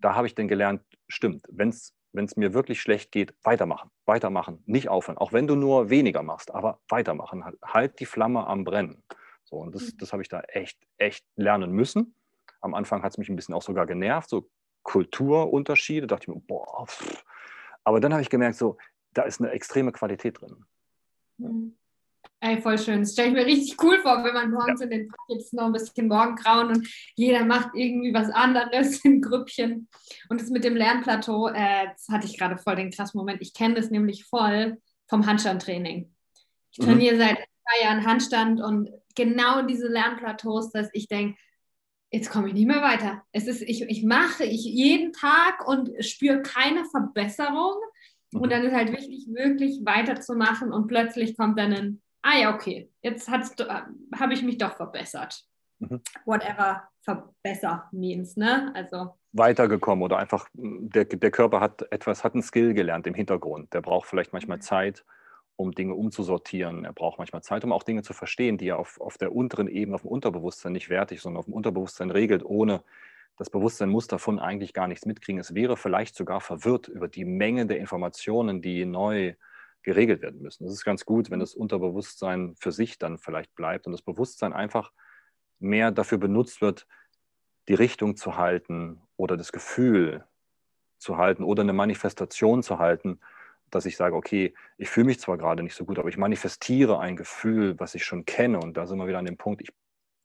Da habe ich dann gelernt, stimmt, wenn es mir wirklich schlecht geht, weitermachen, weitermachen, nicht aufhören. Auch wenn du nur weniger machst, aber weitermachen. Halt, halt die Flamme am Brennen. So, und das, mhm. das habe ich da echt, echt lernen müssen. Am Anfang hat es mich ein bisschen auch sogar genervt, so Kulturunterschiede. Da dachte ich mir, boah, pff. aber dann habe ich gemerkt, so, da ist eine extreme Qualität drin. Mhm. Ey, voll schön. Das stelle ich mir richtig cool vor, wenn man morgens ja. in den Park jetzt noch ein bisschen Morgengrauen und jeder macht irgendwie was anderes in Grüppchen. Und das mit dem Lernplateau, äh, das hatte ich gerade voll den krassen Moment. Ich kenne das nämlich voll vom Handstandtraining. Ich mhm. trainiere mhm. seit zwei Jahren Handstand und genau diese Lernplateaus, dass ich denke, jetzt komme ich nicht mehr weiter. Es ist, ich, ich mache ich jeden Tag und spüre keine Verbesserung. Mhm. Und dann ist halt wichtig, wirklich weiterzumachen und plötzlich kommt dann ein ah ja, okay, jetzt äh, habe ich mich doch verbessert. mhm. whatever verbessert means, ne? Also weitergekommen oder einfach der, der Körper hat etwas, hat einen Skill gelernt im Hintergrund. Der braucht vielleicht manchmal Zeit, um Dinge umzusortieren. Er braucht manchmal Zeit, um auch Dinge zu verstehen, die er auf, auf der unteren Ebene, auf dem Unterbewusstsein nicht wertig, sondern auf dem Unterbewusstsein regelt, ohne das Bewusstsein muss davon eigentlich gar nichts mitkriegen. Es wäre vielleicht sogar verwirrt über die Menge der Informationen, die neu geregelt werden müssen. Das ist ganz gut, wenn das Unterbewusstsein für sich dann vielleicht bleibt und das Bewusstsein einfach mehr dafür benutzt wird, die Richtung zu halten oder das Gefühl zu halten oder eine Manifestation zu halten, dass ich sage, okay, ich fühle mich zwar gerade nicht so gut, aber ich manifestiere ein Gefühl, was ich schon kenne. Und da sind wir wieder an dem Punkt, ich,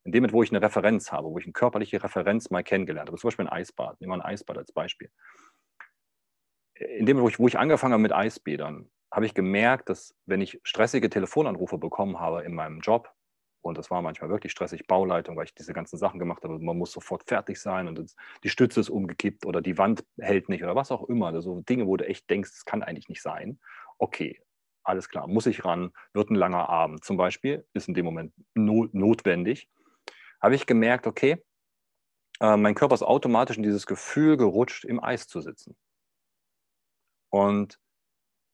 in dem wo ich eine Referenz habe, wo ich eine körperliche Referenz mal kennengelernt habe, zum Beispiel ein Eisbad, nehmen wir ein Eisbad als Beispiel. In dem wo ich, wo ich angefangen habe mit Eisbädern, habe ich gemerkt, dass wenn ich stressige Telefonanrufe bekommen habe in meinem Job, und das war manchmal wirklich stressig, Bauleitung, weil ich diese ganzen Sachen gemacht habe. Man muss sofort fertig sein und die Stütze ist umgekippt oder die Wand hält nicht oder was auch immer. Also Dinge, wo du echt denkst, das kann eigentlich nicht sein. Okay, alles klar, muss ich ran, wird ein langer Abend zum Beispiel, ist in dem Moment not notwendig. Habe ich gemerkt, okay, äh, mein Körper ist automatisch in dieses Gefühl gerutscht, im Eis zu sitzen. Und,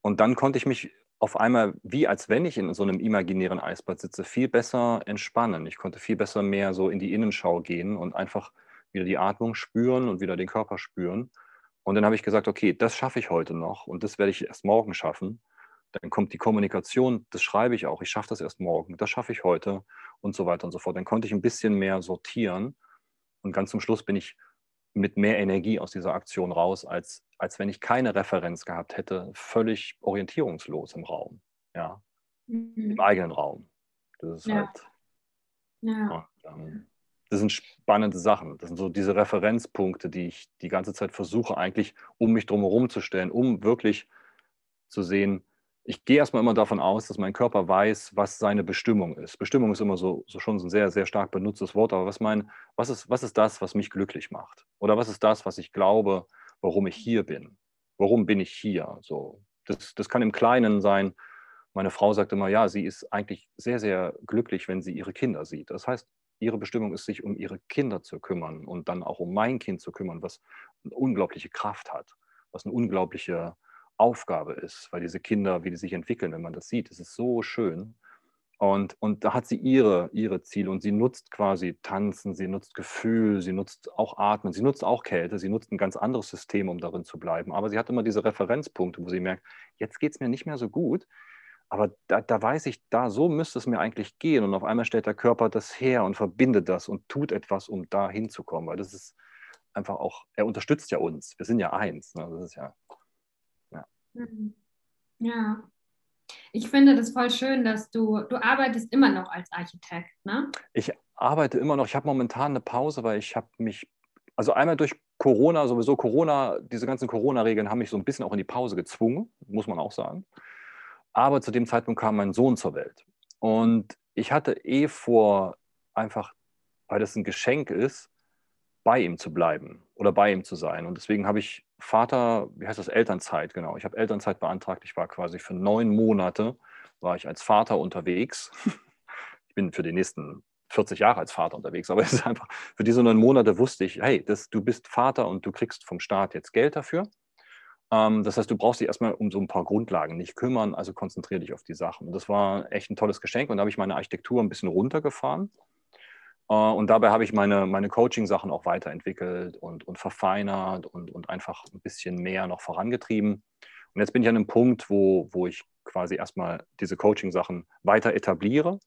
und dann konnte ich mich auf einmal, wie als wenn ich in so einem imaginären Eisbad sitze, viel besser entspannen. Ich konnte viel besser mehr so in die Innenschau gehen und einfach wieder die Atmung spüren und wieder den Körper spüren. Und dann habe ich gesagt, okay, das schaffe ich heute noch und das werde ich erst morgen schaffen. Dann kommt die Kommunikation, das schreibe ich auch, ich schaffe das erst morgen, das schaffe ich heute und so weiter und so fort. Dann konnte ich ein bisschen mehr sortieren und ganz zum Schluss bin ich mit mehr Energie aus dieser Aktion raus, als, als wenn ich keine Referenz gehabt hätte, völlig orientierungslos im Raum, ja, mhm. im eigenen Raum. Das ist ja. halt. Ja. Und, ähm, das sind spannende Sachen. Das sind so diese Referenzpunkte, die ich die ganze Zeit versuche, eigentlich um mich drumherum zu stellen, um wirklich zu sehen, ich gehe erstmal immer davon aus, dass mein Körper weiß, was seine Bestimmung ist. Bestimmung ist immer so, so schon ein sehr, sehr stark benutztes Wort, aber was, mein, was, ist, was ist das, was mich glücklich macht? Oder was ist das, was ich glaube, warum ich hier bin? Warum bin ich hier? So, das, das kann im Kleinen sein. Meine Frau sagt immer, ja, sie ist eigentlich sehr, sehr glücklich, wenn sie ihre Kinder sieht. Das heißt, ihre Bestimmung ist, sich um ihre Kinder zu kümmern und dann auch um mein Kind zu kümmern, was eine unglaubliche Kraft hat, was eine unglaubliche Aufgabe ist, weil diese Kinder, wie die sich entwickeln, wenn man das sieht, das ist so schön. Und, und da hat sie ihre, ihre Ziele und sie nutzt quasi Tanzen, sie nutzt Gefühl, sie nutzt auch Atmen, sie nutzt auch Kälte, sie nutzt ein ganz anderes System, um darin zu bleiben. Aber sie hat immer diese Referenzpunkte, wo sie merkt, jetzt geht es mir nicht mehr so gut, aber da, da weiß ich, da so müsste es mir eigentlich gehen. Und auf einmal stellt der Körper das her und verbindet das und tut etwas, um da hinzukommen. Weil das ist einfach auch, er unterstützt ja uns. Wir sind ja eins. Ne? Das ist ja Mhm. Ja. Ich finde das voll schön, dass du, du arbeitest immer noch als Architekt, ne? Ich arbeite immer noch. Ich habe momentan eine Pause, weil ich habe mich, also einmal durch Corona, sowieso Corona, diese ganzen Corona-Regeln haben mich so ein bisschen auch in die Pause gezwungen, muss man auch sagen. Aber zu dem Zeitpunkt kam mein Sohn zur Welt. Und ich hatte eh vor, einfach, weil das ein Geschenk ist, bei ihm zu bleiben oder bei ihm zu sein. Und deswegen habe ich Vater, wie heißt das, Elternzeit, genau. Ich habe Elternzeit beantragt. Ich war quasi für neun Monate, war ich als Vater unterwegs. Ich bin für die nächsten 40 Jahre als Vater unterwegs, aber es ist einfach, für diese neun Monate wusste ich, hey, das, du bist Vater und du kriegst vom Staat jetzt Geld dafür. Ähm, das heißt, du brauchst dich erstmal um so ein paar Grundlagen nicht kümmern, also konzentriere dich auf die Sachen. Und das war echt ein tolles Geschenk und da habe ich meine Architektur ein bisschen runtergefahren und dabei habe ich meine, meine Coaching-Sachen auch weiterentwickelt und, und verfeinert und, und einfach ein bisschen mehr noch vorangetrieben. Und jetzt bin ich an einem Punkt, wo, wo ich quasi erstmal diese Coaching-Sachen weiter etabliere.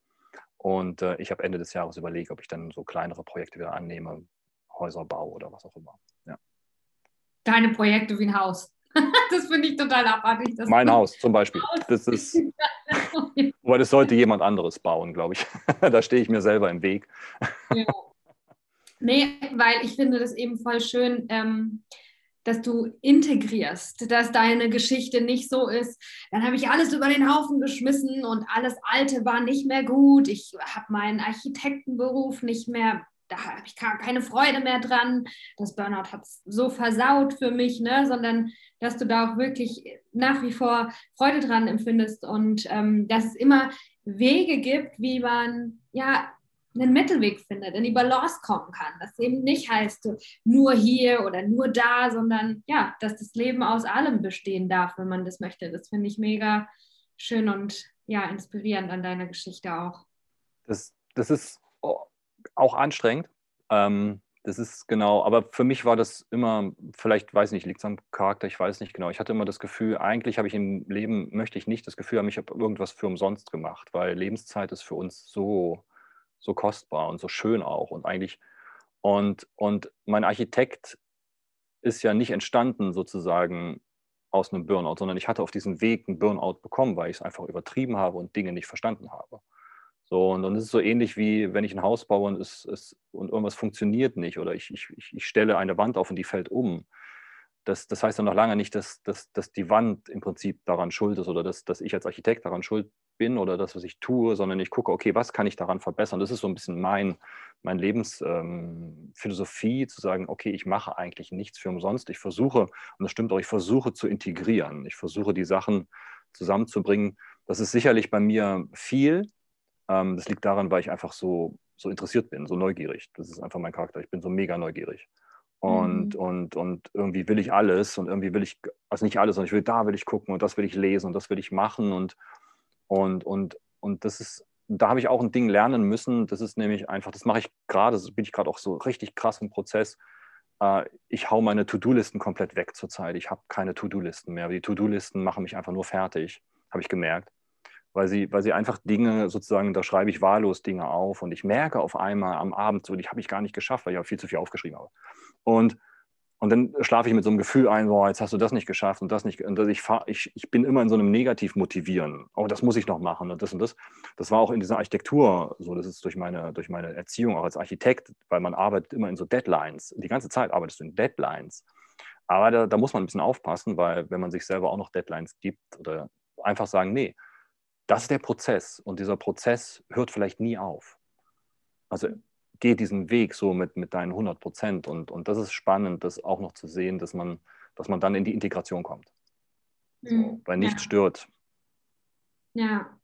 Und äh, ich habe Ende des Jahres überlegt, ob ich dann so kleinere Projekte wieder annehme, Häuserbau oder was auch immer. Ja. Deine Projekte wie ein Haus. das finde ich total abartig. mein Haus zum Beispiel. Das ist, weil das sollte jemand anderes bauen, glaube ich. da stehe ich mir selber im Weg. ja. Nee, weil ich finde das eben voll schön, ähm, dass du integrierst, dass deine Geschichte nicht so ist, dann habe ich alles über den Haufen geschmissen und alles Alte war nicht mehr gut. Ich habe meinen Architektenberuf nicht mehr da habe ich keine Freude mehr dran. Das Burnout hat es so versaut für mich, ne? sondern dass du da auch wirklich nach wie vor Freude dran empfindest und ähm, dass es immer Wege gibt, wie man ja einen Mittelweg findet, in die Balance kommen kann. Das eben nicht heißt, nur hier oder nur da, sondern ja, dass das Leben aus allem bestehen darf, wenn man das möchte. Das finde ich mega schön und ja, inspirierend an deiner Geschichte auch. Das, das ist auch anstrengend. Ähm, das ist genau, aber für mich war das immer, vielleicht weiß ich nicht, liegt es am Charakter, ich weiß nicht genau. Ich hatte immer das Gefühl, eigentlich habe ich im Leben, möchte ich nicht das Gefühl haben, ich habe irgendwas für umsonst gemacht, weil Lebenszeit ist für uns so, so kostbar und so schön auch und eigentlich, und, und mein Architekt ist ja nicht entstanden sozusagen aus einem Burnout, sondern ich hatte auf diesem Weg einen Burnout bekommen, weil ich es einfach übertrieben habe und Dinge nicht verstanden habe. So, und dann ist es so ähnlich wie wenn ich ein Haus baue und, es, es, und irgendwas funktioniert nicht oder ich, ich, ich stelle eine Wand auf und die fällt um. Das, das heißt dann noch lange nicht, dass, dass, dass die Wand im Prinzip daran schuld ist oder dass, dass ich als Architekt daran schuld bin oder das, was ich tue, sondern ich gucke, okay, was kann ich daran verbessern? Das ist so ein bisschen mein, mein Lebensphilosophie, ähm, zu sagen, okay, ich mache eigentlich nichts für umsonst. Ich versuche, und das stimmt auch, ich versuche zu integrieren. Ich versuche, die Sachen zusammenzubringen. Das ist sicherlich bei mir viel, das liegt daran, weil ich einfach so, so interessiert bin, so neugierig. Das ist einfach mein Charakter. Ich bin so mega neugierig. Und, mhm. und, und irgendwie will ich alles und irgendwie will ich, also nicht alles, sondern ich will, da will ich gucken und das will ich lesen und das will ich machen und, und, und, und das ist, da habe ich auch ein Ding lernen müssen. Das ist nämlich einfach, das mache ich gerade, das bin ich gerade auch so richtig krass im Prozess. Äh, ich hau meine To-Do-Listen komplett weg zurzeit. Ich habe keine To-Do-Listen mehr. Die To-Do-Listen machen mich einfach nur fertig, habe ich gemerkt weil sie, weil sie einfach Dinge sozusagen, da schreibe ich wahllos Dinge auf und ich merke auf einmal am Abend so, die habe ich gar nicht geschafft, weil ich auch viel zu viel aufgeschrieben habe. Und, und dann schlafe ich mit so einem Gefühl ein, so, jetzt hast du das nicht geschafft und das nicht. Und ich, fahr, ich, ich bin immer in so einem Negativ-Motivieren. Oh, das muss ich noch machen und das und das. Das war auch in dieser Architektur so, das ist durch meine, durch meine Erziehung auch als Architekt, weil man arbeitet immer in so Deadlines. Die ganze Zeit arbeitest du in Deadlines. Aber da, da muss man ein bisschen aufpassen, weil wenn man sich selber auch noch Deadlines gibt oder einfach sagen, nee, das ist der Prozess und dieser Prozess hört vielleicht nie auf. Also geh diesen Weg so mit, mit deinen 100 Prozent und, und das ist spannend, das auch noch zu sehen, dass man, dass man dann in die Integration kommt. So, mhm. weil nichts ja. stört. Ja,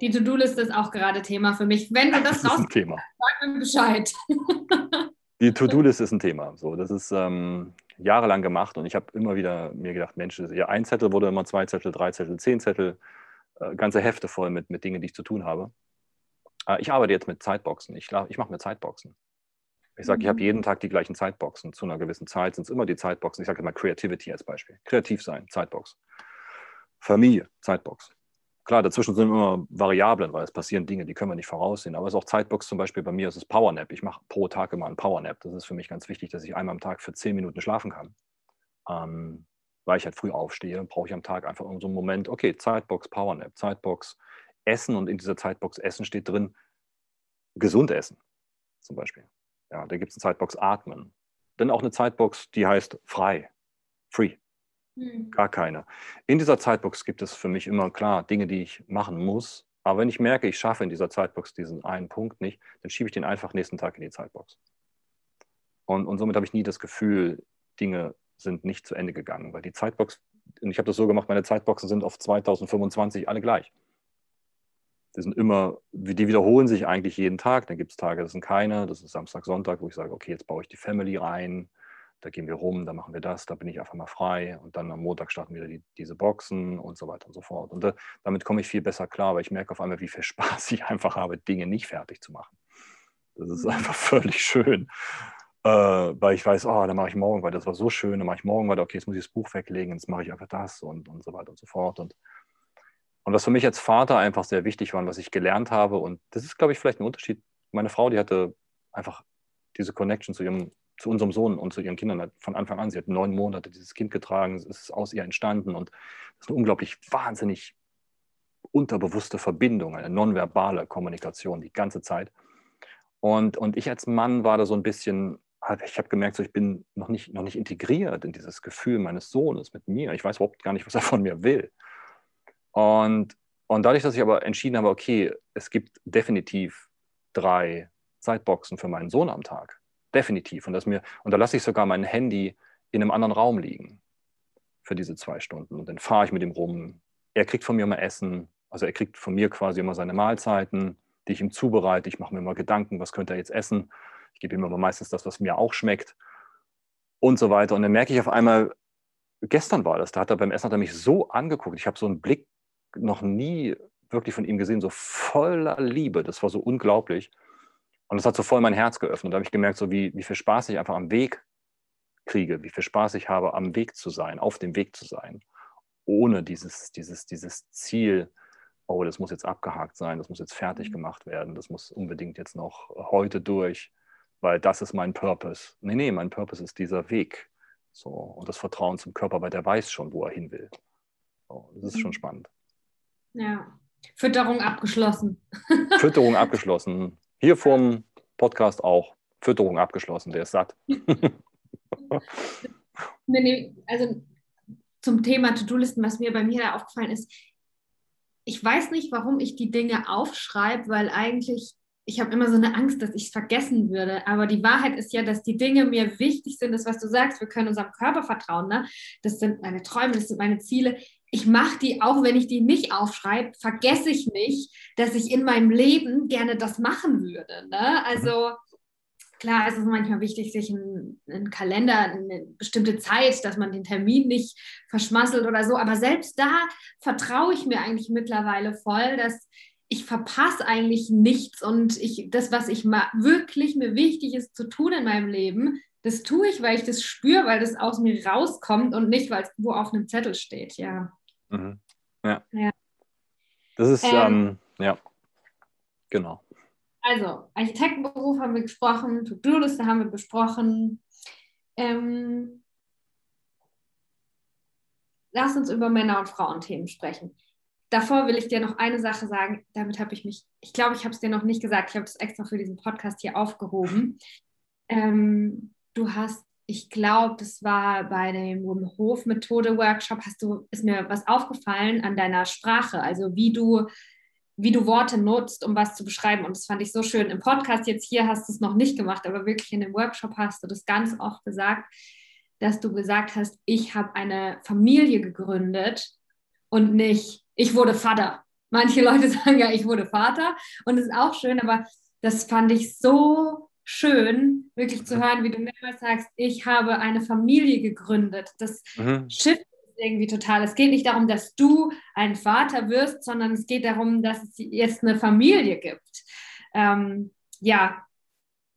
die To-Do-Liste ist auch gerade Thema für mich. Wenn du das, das raus, Thema. sag mir Bescheid. die To-Do-Liste ist ein Thema. So, das ist ähm, jahrelang gemacht und ich habe immer wieder mir gedacht, Mensch, ja, ein Zettel wurde immer zwei Zettel, drei Zettel, zehn Zettel. Äh, ganze Hefte voll mit, mit Dingen, die ich zu tun habe. Äh, ich arbeite jetzt mit Zeitboxen. Ich, ich mache mir Zeitboxen. Ich sage, mhm. ich habe jeden Tag die gleichen Zeitboxen. Zu einer gewissen Zeit sind es immer die Zeitboxen. Ich sage immer Creativity als Beispiel. Kreativ sein, Zeitbox. Familie, Zeitbox. Klar, dazwischen sind immer Variablen, weil es passieren Dinge, die können wir nicht voraussehen. Aber es ist auch Zeitbox zum Beispiel bei mir, es ist Powernap. Ich mache pro Tag immer einen Powernap. Das ist für mich ganz wichtig, dass ich einmal am Tag für zehn Minuten schlafen kann. Ähm, weil ich halt früh aufstehe, brauche ich am Tag einfach so einen Moment, okay, Zeitbox, Powernap, Zeitbox, Essen und in dieser Zeitbox Essen steht drin, gesund essen zum Beispiel. Ja, da gibt es eine Zeitbox Atmen. Dann auch eine Zeitbox, die heißt frei, free. Mhm. Gar keine. In dieser Zeitbox gibt es für mich immer klar Dinge, die ich machen muss. Aber wenn ich merke, ich schaffe in dieser Zeitbox diesen einen Punkt nicht, dann schiebe ich den einfach nächsten Tag in die Zeitbox. Und, und somit habe ich nie das Gefühl, Dinge sind nicht zu Ende gegangen, weil die Zeitbox, und ich habe das so gemacht, meine Zeitboxen sind auf 2025 alle gleich. Die sind immer, die wiederholen sich eigentlich jeden Tag. Dann gibt es Tage, das sind keine, das ist Samstag, Sonntag, wo ich sage, okay, jetzt baue ich die Family rein, da gehen wir rum, da machen wir das, da bin ich einfach mal frei und dann am Montag starten wieder die, diese Boxen und so weiter und so fort. Und da, damit komme ich viel besser klar, weil ich merke auf einmal, wie viel Spaß ich einfach habe, Dinge nicht fertig zu machen. Das ist mhm. einfach völlig schön äh, weil ich weiß, oh, dann mache ich morgen weiter, das war so schön, dann mache ich morgen weiter, okay, jetzt muss ich das Buch weglegen, jetzt mache ich einfach das und, und so weiter und so fort. Und, und was für mich als Vater einfach sehr wichtig war und was ich gelernt habe, und das ist, glaube ich, vielleicht ein Unterschied. Meine Frau, die hatte einfach diese Connection zu, ihrem, zu unserem Sohn und zu ihren Kindern von Anfang an. Sie hat neun Monate dieses Kind getragen, es ist aus ihr entstanden und das ist eine unglaublich wahnsinnig unterbewusste Verbindung, eine nonverbale Kommunikation die ganze Zeit. Und, und ich als Mann war da so ein bisschen ich habe gemerkt, so, ich bin noch nicht, noch nicht integriert in dieses Gefühl meines Sohnes mit mir. Ich weiß überhaupt gar nicht, was er von mir will. Und, und dadurch, dass ich aber entschieden habe, okay, es gibt definitiv drei Zeitboxen für meinen Sohn am Tag. Definitiv. Und, das mir, und da lasse ich sogar mein Handy in einem anderen Raum liegen für diese zwei Stunden. Und dann fahre ich mit ihm rum. Er kriegt von mir immer Essen. Also er kriegt von mir quasi immer seine Mahlzeiten die ich ihm zubereite. Ich mache mir immer Gedanken, was könnte er jetzt essen. Ich gebe ihm aber meistens das, was mir auch schmeckt und so weiter. Und dann merke ich auf einmal, gestern war das, da hat er beim Essen hat er mich so angeguckt. Ich habe so einen Blick noch nie wirklich von ihm gesehen, so voller Liebe. Das war so unglaublich. Und das hat so voll mein Herz geöffnet. Da habe ich gemerkt, so wie, wie viel Spaß ich einfach am Weg kriege, wie viel Spaß ich habe, am Weg zu sein, auf dem Weg zu sein, ohne dieses, dieses, dieses Ziel, oh, das muss jetzt abgehakt sein, das muss jetzt fertig mhm. gemacht werden, das muss unbedingt jetzt noch heute durch, weil das ist mein Purpose. Nee, nee, mein Purpose ist dieser Weg. So, und das Vertrauen zum Körper, weil der weiß schon, wo er hin will. So, das ist schon mhm. spannend. Ja. Fütterung abgeschlossen. Fütterung abgeschlossen. Hier vom Podcast auch. Fütterung abgeschlossen, der ist satt. nee, nee, also zum Thema To-Do-Listen, was mir bei mir da aufgefallen ist, ich weiß nicht, warum ich die Dinge aufschreibe, weil eigentlich ich habe immer so eine Angst, dass ich es vergessen würde. Aber die Wahrheit ist ja, dass die Dinge mir wichtig sind, das, was du sagst, wir können unserem Körper vertrauen. Ne? Das sind meine Träume, das sind meine Ziele. Ich mache die, auch wenn ich die nicht aufschreibe, vergesse ich nicht, dass ich in meinem Leben gerne das machen würde. Ne? Also Klar, es ist manchmal wichtig, sich einen, Kalender, eine bestimmte Zeit, dass man den Termin nicht verschmasselt oder so. Aber selbst da vertraue ich mir eigentlich mittlerweile voll, dass ich verpasse eigentlich nichts und ich, das, was ich wirklich mir wichtig ist zu tun in meinem Leben, das tue ich, weil ich das spüre, weil das aus mir rauskommt und nicht, weil es wo auf einem Zettel steht, ja. Mhm. Ja. ja. Das ist, ähm, ähm, ja, genau. Also, Architektenberuf haben wir gesprochen, To-Do-Liste haben wir besprochen. Ähm, lass uns über Männer- und Frauenthemen sprechen. Davor will ich dir noch eine Sache sagen. Damit habe ich mich, ich glaube, ich habe es dir noch nicht gesagt. Ich habe es extra für diesen Podcast hier aufgehoben. Ähm, du hast, ich glaube, das war bei dem Wim Hof Methode Workshop, hast du, ist mir was aufgefallen an deiner Sprache, also wie du wie du Worte nutzt, um was zu beschreiben. Und das fand ich so schön. Im Podcast jetzt hier hast du es noch nicht gemacht, aber wirklich in dem Workshop hast du das ganz oft gesagt, dass du gesagt hast, ich habe eine Familie gegründet und nicht, ich wurde Vater. Manche Leute sagen ja, ich wurde Vater und das ist auch schön, aber das fand ich so schön, wirklich zu hören, wie du mehrmals sagst, ich habe eine Familie gegründet. Das mhm. Schiff irgendwie total. Es geht nicht darum, dass du ein Vater wirst, sondern es geht darum, dass es jetzt eine Familie gibt. Ähm, ja,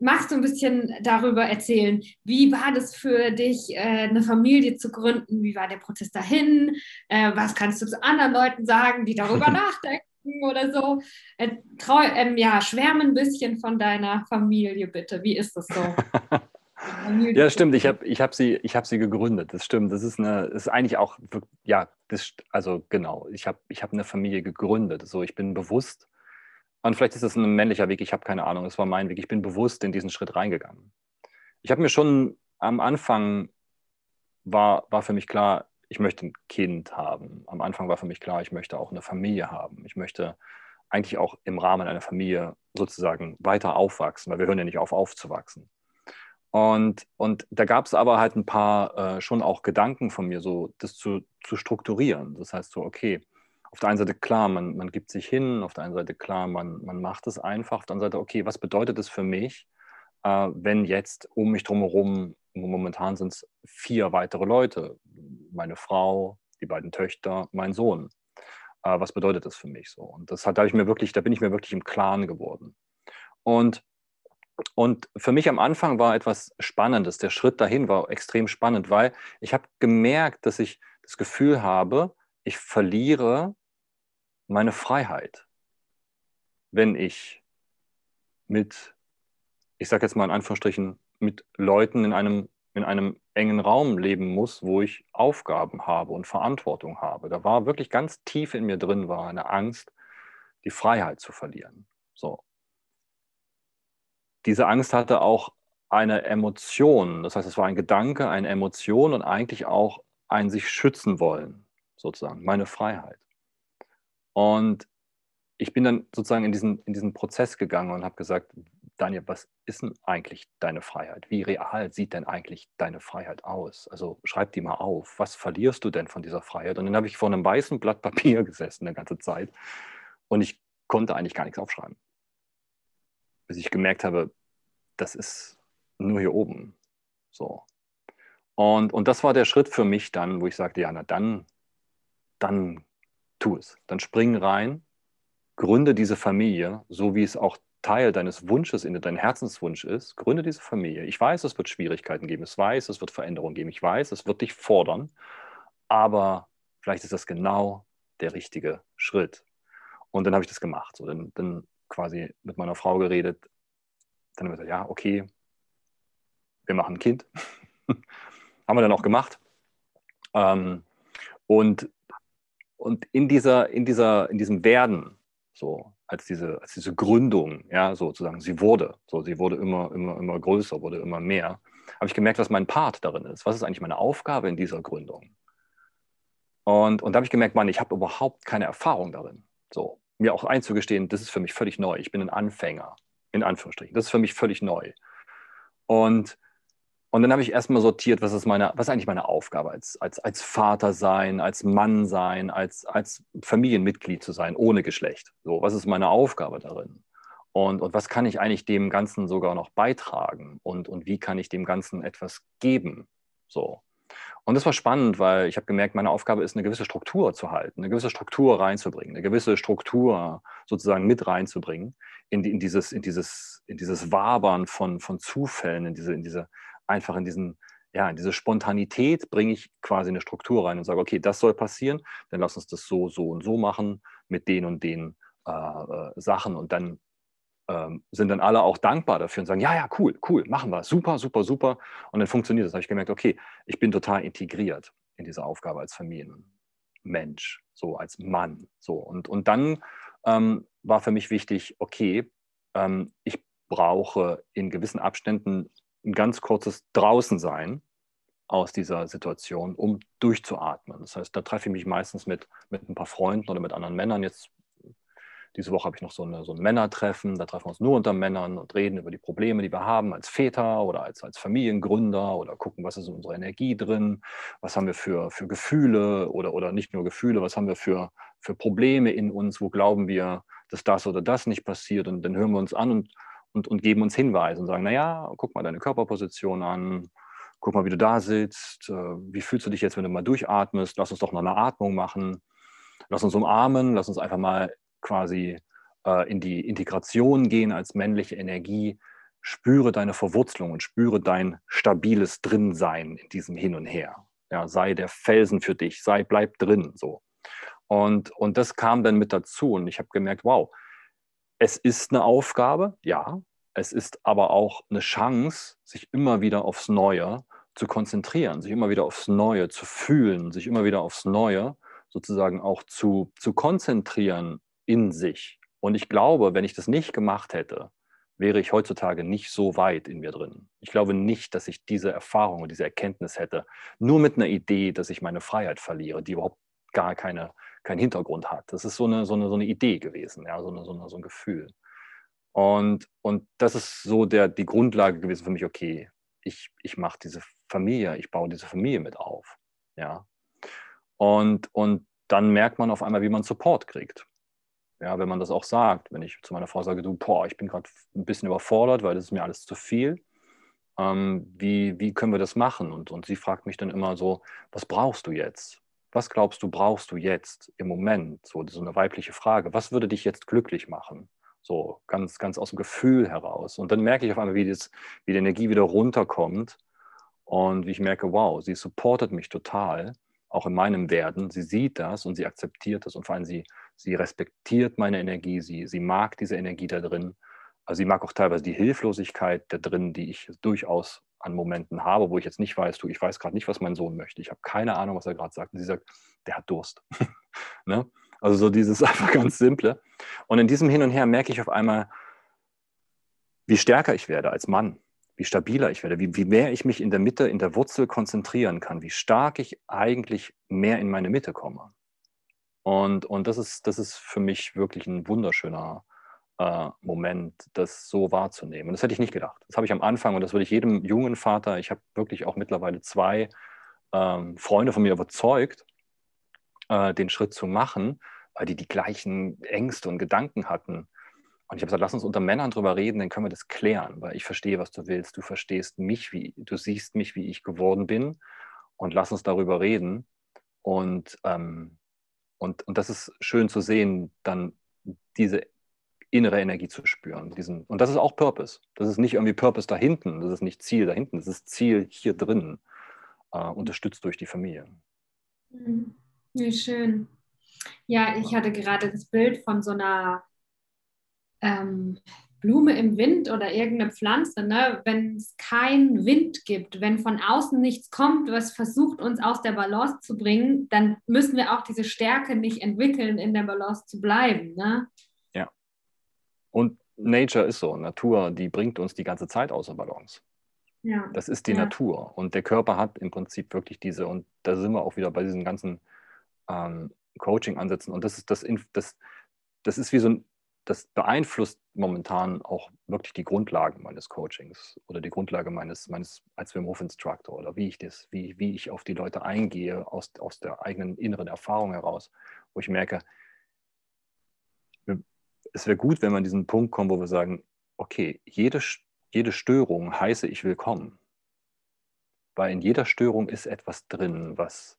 magst du ein bisschen darüber erzählen? Wie war das für dich, äh, eine Familie zu gründen? Wie war der Prozess dahin? Äh, was kannst du zu anderen Leuten sagen, die darüber nachdenken? Oder so. Äh, trau, ähm, ja, schwärme ein bisschen von deiner Familie, bitte. Wie ist das so? Ja, stimmt. Ich habe ich hab sie, hab sie gegründet. Das stimmt. Das ist, eine, das ist eigentlich auch, ja, das, also genau. Ich habe ich hab eine Familie gegründet. So, ich bin bewusst, und vielleicht ist das ein männlicher Weg, ich habe keine Ahnung, es war mein Weg. Ich bin bewusst in diesen Schritt reingegangen. Ich habe mir schon am Anfang, war, war für mich klar, ich möchte ein Kind haben. Am Anfang war für mich klar, ich möchte auch eine Familie haben. Ich möchte eigentlich auch im Rahmen einer Familie sozusagen weiter aufwachsen, weil wir hören ja nicht auf, aufzuwachsen. Und, und da gab es aber halt ein paar äh, schon auch Gedanken von mir, so das zu, zu strukturieren. Das heißt so, okay, auf der einen Seite klar, man, man gibt sich hin, auf der einen Seite klar, man, man macht es einfach, auf der anderen Seite, okay, was bedeutet es für mich, äh, wenn jetzt um mich drumherum, momentan sind es vier weitere Leute, meine Frau, die beiden Töchter, mein Sohn. Äh, was bedeutet das für mich so? Und das hat, da, ich mir wirklich, da bin ich mir wirklich im Klaren geworden. Und und für mich am Anfang war etwas Spannendes. Der Schritt dahin war extrem spannend, weil ich habe gemerkt, dass ich das Gefühl habe, ich verliere meine Freiheit, wenn ich mit, ich sage jetzt mal in Anführungsstrichen, mit Leuten in einem, in einem engen Raum leben muss, wo ich Aufgaben habe und Verantwortung habe. Da war wirklich ganz tief in mir drin war eine Angst, die Freiheit zu verlieren. So diese Angst hatte auch eine Emotion. Das heißt, es war ein Gedanke, eine Emotion und eigentlich auch ein sich schützen wollen, sozusagen, meine Freiheit. Und ich bin dann sozusagen in diesen, in diesen Prozess gegangen und habe gesagt, Daniel, was ist denn eigentlich deine Freiheit? Wie real sieht denn eigentlich deine Freiheit aus? Also schreib die mal auf. Was verlierst du denn von dieser Freiheit? Und dann habe ich vor einem weißen Blatt Papier gesessen, eine ganze Zeit. Und ich konnte eigentlich gar nichts aufschreiben. bis ich gemerkt habe, das ist nur hier oben. So. Und, und das war der Schritt für mich dann, wo ich sagte, ja, na dann, dann tu es. Dann spring rein, gründe diese Familie, so wie es auch Teil deines Wunsches, in dein Herzenswunsch ist, gründe diese Familie. Ich weiß, es wird Schwierigkeiten geben, ich weiß, es wird Veränderungen geben, ich weiß, es wird dich fordern, aber vielleicht ist das genau der richtige Schritt. Und dann habe ich das gemacht. So, dann, dann quasi mit meiner Frau geredet. Dann haben wir gesagt, ja, okay, wir machen ein Kind. haben wir dann auch gemacht. Ähm, und, und in, dieser, in, dieser, in diesem Werden, so als diese, als diese Gründung, ja, sozusagen, sie wurde, so, sie wurde immer, immer, immer größer, wurde immer mehr, habe ich gemerkt, was mein Part darin ist. Was ist eigentlich meine Aufgabe in dieser Gründung? Und, und da habe ich gemerkt, Mann, ich habe überhaupt keine Erfahrung darin. So, mir auch einzugestehen, das ist für mich völlig neu. Ich bin ein Anfänger, in Anführungsstrichen. Das ist für mich völlig neu. Und, und dann habe ich erstmal sortiert, was ist, meine, was ist eigentlich meine Aufgabe als, als, als Vater sein, als Mann sein, als, als Familienmitglied zu sein, ohne Geschlecht. So, was ist meine Aufgabe darin? Und, und was kann ich eigentlich dem Ganzen sogar noch beitragen? Und, und wie kann ich dem Ganzen etwas geben? So. Und das war spannend, weil ich habe gemerkt, meine Aufgabe ist, eine gewisse Struktur zu halten, eine gewisse Struktur reinzubringen, eine gewisse Struktur sozusagen mit reinzubringen in, in, dieses, in, dieses, in dieses Wabern von, von Zufällen, in diese, in diese, einfach in diesen, ja, in diese Spontanität bringe ich quasi eine Struktur rein und sage, okay, das soll passieren, dann lass uns das so, so und so machen mit den und den äh, äh Sachen und dann ähm, sind dann alle auch dankbar dafür und sagen, ja, ja, cool, cool, machen wir, super, super, super. Und dann funktioniert das. Da habe ich gemerkt, okay, ich bin total integriert in diese Aufgabe als Familienmensch, so als Mann. So. Und, und dann ähm, war für mich wichtig, okay, ähm, ich brauche in gewissen Abständen ein ganz kurzes Draußensein aus dieser Situation, um durchzuatmen. Das heißt, da treffe ich mich meistens mit, mit ein paar Freunden oder mit anderen Männern. Jetzt diese Woche habe ich noch so, eine, so ein Männertreffen, da treffen wir uns nur unter Männern und reden über die Probleme, die wir haben als Väter oder als, als Familiengründer oder gucken, was ist in unserer Energie drin, was haben wir für, für Gefühle oder, oder nicht nur Gefühle, was haben wir für, für Probleme in uns, wo glauben wir, dass das oder das nicht passiert und dann hören wir uns an und, und, und geben uns Hinweise und sagen, naja, guck mal deine Körperposition an, guck mal, wie du da sitzt, äh, wie fühlst du dich jetzt, wenn du mal durchatmest, lass uns doch noch eine Atmung machen, lass uns umarmen, lass uns einfach mal quasi äh, in die Integration gehen als männliche Energie, spüre deine Verwurzelung und spüre dein stabiles Drinsein in diesem Hin und Her. Ja, sei der Felsen für dich, sei, bleib drin. So. Und, und das kam dann mit dazu und ich habe gemerkt, wow, es ist eine Aufgabe, ja, es ist aber auch eine Chance, sich immer wieder aufs Neue zu konzentrieren, sich immer wieder aufs Neue zu fühlen, sich immer wieder aufs Neue sozusagen auch zu, zu konzentrieren in sich. Und ich glaube, wenn ich das nicht gemacht hätte, wäre ich heutzutage nicht so weit in mir drin. Ich glaube nicht, dass ich diese Erfahrung und diese Erkenntnis hätte, nur mit einer Idee, dass ich meine Freiheit verliere, die überhaupt gar keine, keinen Hintergrund hat. Das ist so eine, so eine, so eine Idee gewesen, ja, so, eine, so, eine, so ein Gefühl. Und, und das ist so der, die Grundlage gewesen für mich, okay, ich, ich mache diese Familie, ich baue diese Familie mit auf. Ja. Und, und dann merkt man auf einmal, wie man Support kriegt. Ja, wenn man das auch sagt, wenn ich zu meiner Frau sage, du, boah, ich bin gerade ein bisschen überfordert, weil das ist mir alles zu viel. Ähm, wie, wie können wir das machen? Und, und sie fragt mich dann immer so, was brauchst du jetzt? Was glaubst du, brauchst du jetzt im Moment? So, so eine weibliche Frage. Was würde dich jetzt glücklich machen? So ganz, ganz aus dem Gefühl heraus. Und dann merke ich auf einmal, wie, das, wie die Energie wieder runterkommt und wie ich merke, wow, sie supportet mich total, auch in meinem Werden. Sie sieht das und sie akzeptiert das und vor allem sie, sie respektiert meine Energie, sie, sie mag diese Energie da drin. Also sie mag auch teilweise die Hilflosigkeit da drin, die ich durchaus an Momenten habe, wo ich jetzt nicht weiß, du, ich weiß gerade nicht, was mein Sohn möchte. Ich habe keine Ahnung, was er gerade sagt. Und sie sagt, der hat Durst. ne? Also so dieses einfach ganz Simple. Und in diesem Hin und Her merke ich auf einmal, wie stärker ich werde als Mann, wie stabiler ich werde, wie, wie mehr ich mich in der Mitte, in der Wurzel konzentrieren kann, wie stark ich eigentlich mehr in meine Mitte komme. Und, und das, ist, das ist für mich wirklich ein wunderschöner äh, Moment, das so wahrzunehmen. Und das hätte ich nicht gedacht. Das habe ich am Anfang und das würde ich jedem jungen Vater, ich habe wirklich auch mittlerweile zwei ähm, Freunde von mir überzeugt, äh, den Schritt zu machen, weil die die gleichen Ängste und Gedanken hatten. Und ich habe gesagt, lass uns unter Männern drüber reden, dann können wir das klären, weil ich verstehe, was du willst. Du verstehst mich, wie du siehst mich, wie ich geworden bin. Und lass uns darüber reden. Und, ähm, und, und das ist schön zu sehen, dann diese innere Energie zu spüren. Diesen, und das ist auch Purpose. Das ist nicht irgendwie Purpose da hinten, das ist nicht Ziel da hinten, das ist Ziel hier drin, äh, unterstützt durch die Familie. Mhm. Ja, schön. Ja, ich hatte gerade das Bild von so einer ähm, Blume im Wind oder irgendeine Pflanze, ne? wenn es keinen Wind gibt, wenn von außen nichts kommt, was versucht, uns aus der Balance zu bringen, dann müssen wir auch diese Stärke nicht entwickeln, in der Balance zu bleiben. Ne? Und Nature ist so, Natur, die bringt uns die ganze Zeit außer Balance. Ja. Das ist die ja. Natur. Und der Körper hat im Prinzip wirklich diese, und da sind wir auch wieder bei diesen ganzen ähm, Coaching-Ansätzen. Und das ist das, das, das ist wie so ein das beeinflusst momentan auch wirklich die Grundlagen meines Coachings oder die Grundlage meines, meines als Wim Hof Instructor oder wie ich das, wie, wie ich auf die Leute eingehe aus, aus der eigenen inneren Erfahrung heraus, wo ich merke, es wäre gut, wenn wir an diesen Punkt kommen, wo wir sagen, okay, jede, jede Störung heiße ich willkommen. Weil in jeder Störung ist etwas drin, was,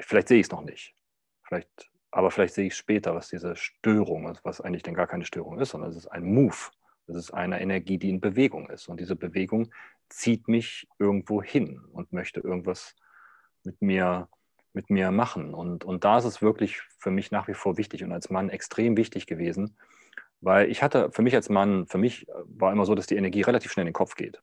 vielleicht sehe ich es noch nicht. Vielleicht aber vielleicht sehe ich später, was diese Störung ist, was eigentlich denn gar keine Störung ist, sondern es ist ein Move. Es ist eine Energie, die in Bewegung ist. Und diese Bewegung zieht mich irgendwo hin und möchte irgendwas mit mir, mit mir machen. Und, und da ist es wirklich für mich nach wie vor wichtig und als Mann extrem wichtig gewesen, weil ich hatte, für mich als Mann, für mich war immer so, dass die Energie relativ schnell in den Kopf geht.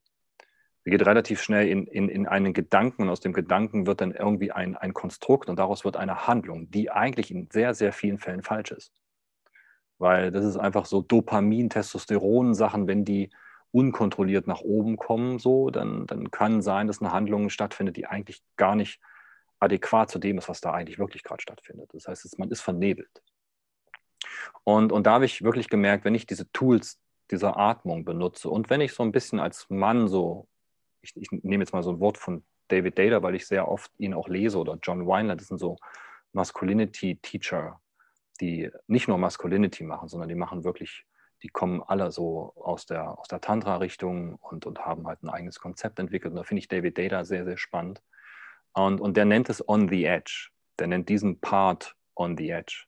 Sie geht relativ schnell in, in, in einen Gedanken und aus dem Gedanken wird dann irgendwie ein, ein Konstrukt und daraus wird eine Handlung, die eigentlich in sehr, sehr vielen Fällen falsch ist. Weil das ist einfach so Dopamin, Testosteron, Sachen, wenn die unkontrolliert nach oben kommen, so, dann, dann kann sein, dass eine Handlung stattfindet, die eigentlich gar nicht adäquat zu dem ist, was da eigentlich wirklich gerade stattfindet. Das heißt, man ist vernebelt. Und, und da habe ich wirklich gemerkt, wenn ich diese Tools dieser Atmung benutze und wenn ich so ein bisschen als Mann so ich, ich nehme jetzt mal so ein Wort von David Data, weil ich sehr oft ihn auch lese, oder John Weinler, das sind so Masculinity-Teacher, die nicht nur Masculinity machen, sondern die machen wirklich, die kommen alle so aus der, aus der Tantra-Richtung und, und haben halt ein eigenes Konzept entwickelt. Und da finde ich David Data sehr, sehr spannend. Und, und der nennt es On the Edge. Der nennt diesen Part On the Edge.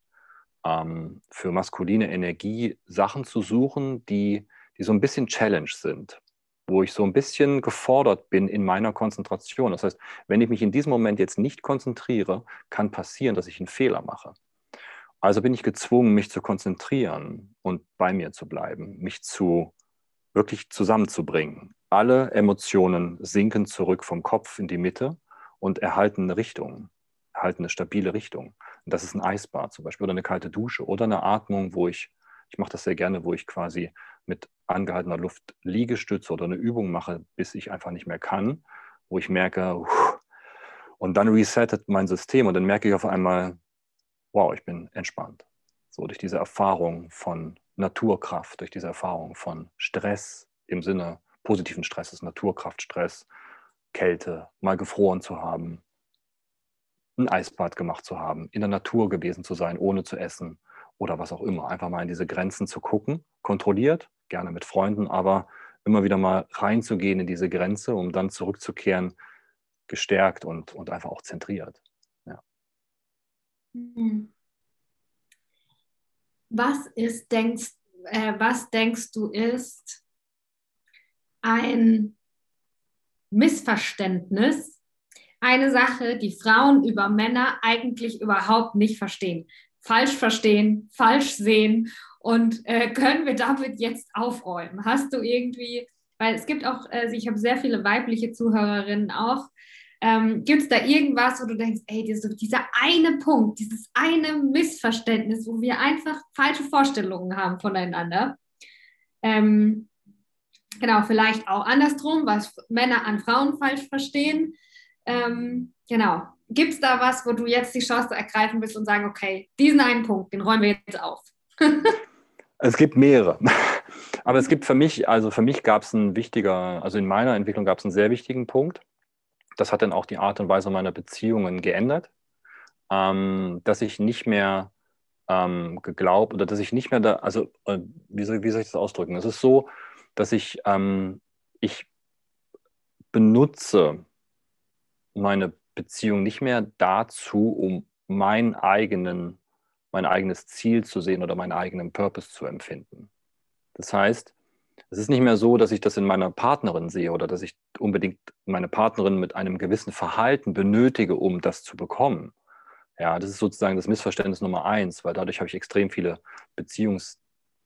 Ähm, für maskuline Energie Sachen zu suchen, die, die so ein bisschen Challenge sind wo ich so ein bisschen gefordert bin in meiner Konzentration. Das heißt, wenn ich mich in diesem Moment jetzt nicht konzentriere, kann passieren, dass ich einen Fehler mache. Also bin ich gezwungen, mich zu konzentrieren und bei mir zu bleiben, mich zu wirklich zusammenzubringen. Alle Emotionen sinken zurück vom Kopf in die Mitte und erhalten eine Richtung, erhalten eine stabile Richtung. Und das ist ein Eisbad zum Beispiel oder eine kalte Dusche oder eine Atmung, wo ich, ich mache das sehr gerne, wo ich quasi mit angehaltener Luft Liegestütze oder eine Übung mache, bis ich einfach nicht mehr kann, wo ich merke, und dann resettet mein System und dann merke ich auf einmal, wow, ich bin entspannt. So durch diese Erfahrung von Naturkraft, durch diese Erfahrung von Stress im Sinne positiven Stresses, Naturkraft, Stress, Kälte, mal gefroren zu haben, ein Eisbad gemacht zu haben, in der Natur gewesen zu sein, ohne zu essen oder was auch immer. Einfach mal in diese Grenzen zu gucken, kontrolliert, gerne mit Freunden, aber immer wieder mal reinzugehen in diese Grenze, um dann zurückzukehren, gestärkt und, und einfach auch zentriert. Ja. Hm. Was ist, denkst, äh, was denkst du, ist ein Missverständnis, eine Sache, die Frauen über Männer eigentlich überhaupt nicht verstehen? Falsch verstehen, falsch sehen und äh, können wir damit jetzt aufräumen? Hast du irgendwie, weil es gibt auch, äh, ich habe sehr viele weibliche Zuhörerinnen auch, ähm, gibt es da irgendwas, wo du denkst, ey, diese, dieser eine Punkt, dieses eine Missverständnis, wo wir einfach falsche Vorstellungen haben voneinander? Ähm, genau, vielleicht auch andersrum, was Männer an Frauen falsch verstehen. Ähm, genau. Gibt es da was, wo du jetzt die Chance ergreifen willst und sagen, okay, diesen einen Punkt, den räumen wir jetzt auf? Es gibt mehrere. Aber es gibt für mich, also für mich gab es einen wichtiger, also in meiner Entwicklung gab es einen sehr wichtigen Punkt. Das hat dann auch die Art und Weise meiner Beziehungen geändert, ähm, dass ich nicht mehr ähm, geglaubt oder dass ich nicht mehr da, also äh, wie, soll, wie soll ich das ausdrücken? Es ist so, dass ich, ähm, ich benutze meine Beziehung nicht mehr dazu, um meinen eigenen, mein eigenes Ziel zu sehen oder meinen eigenen Purpose zu empfinden. Das heißt, es ist nicht mehr so, dass ich das in meiner Partnerin sehe oder dass ich unbedingt meine Partnerin mit einem gewissen Verhalten benötige, um das zu bekommen. Ja, das ist sozusagen das Missverständnis Nummer eins, weil dadurch habe ich extrem viele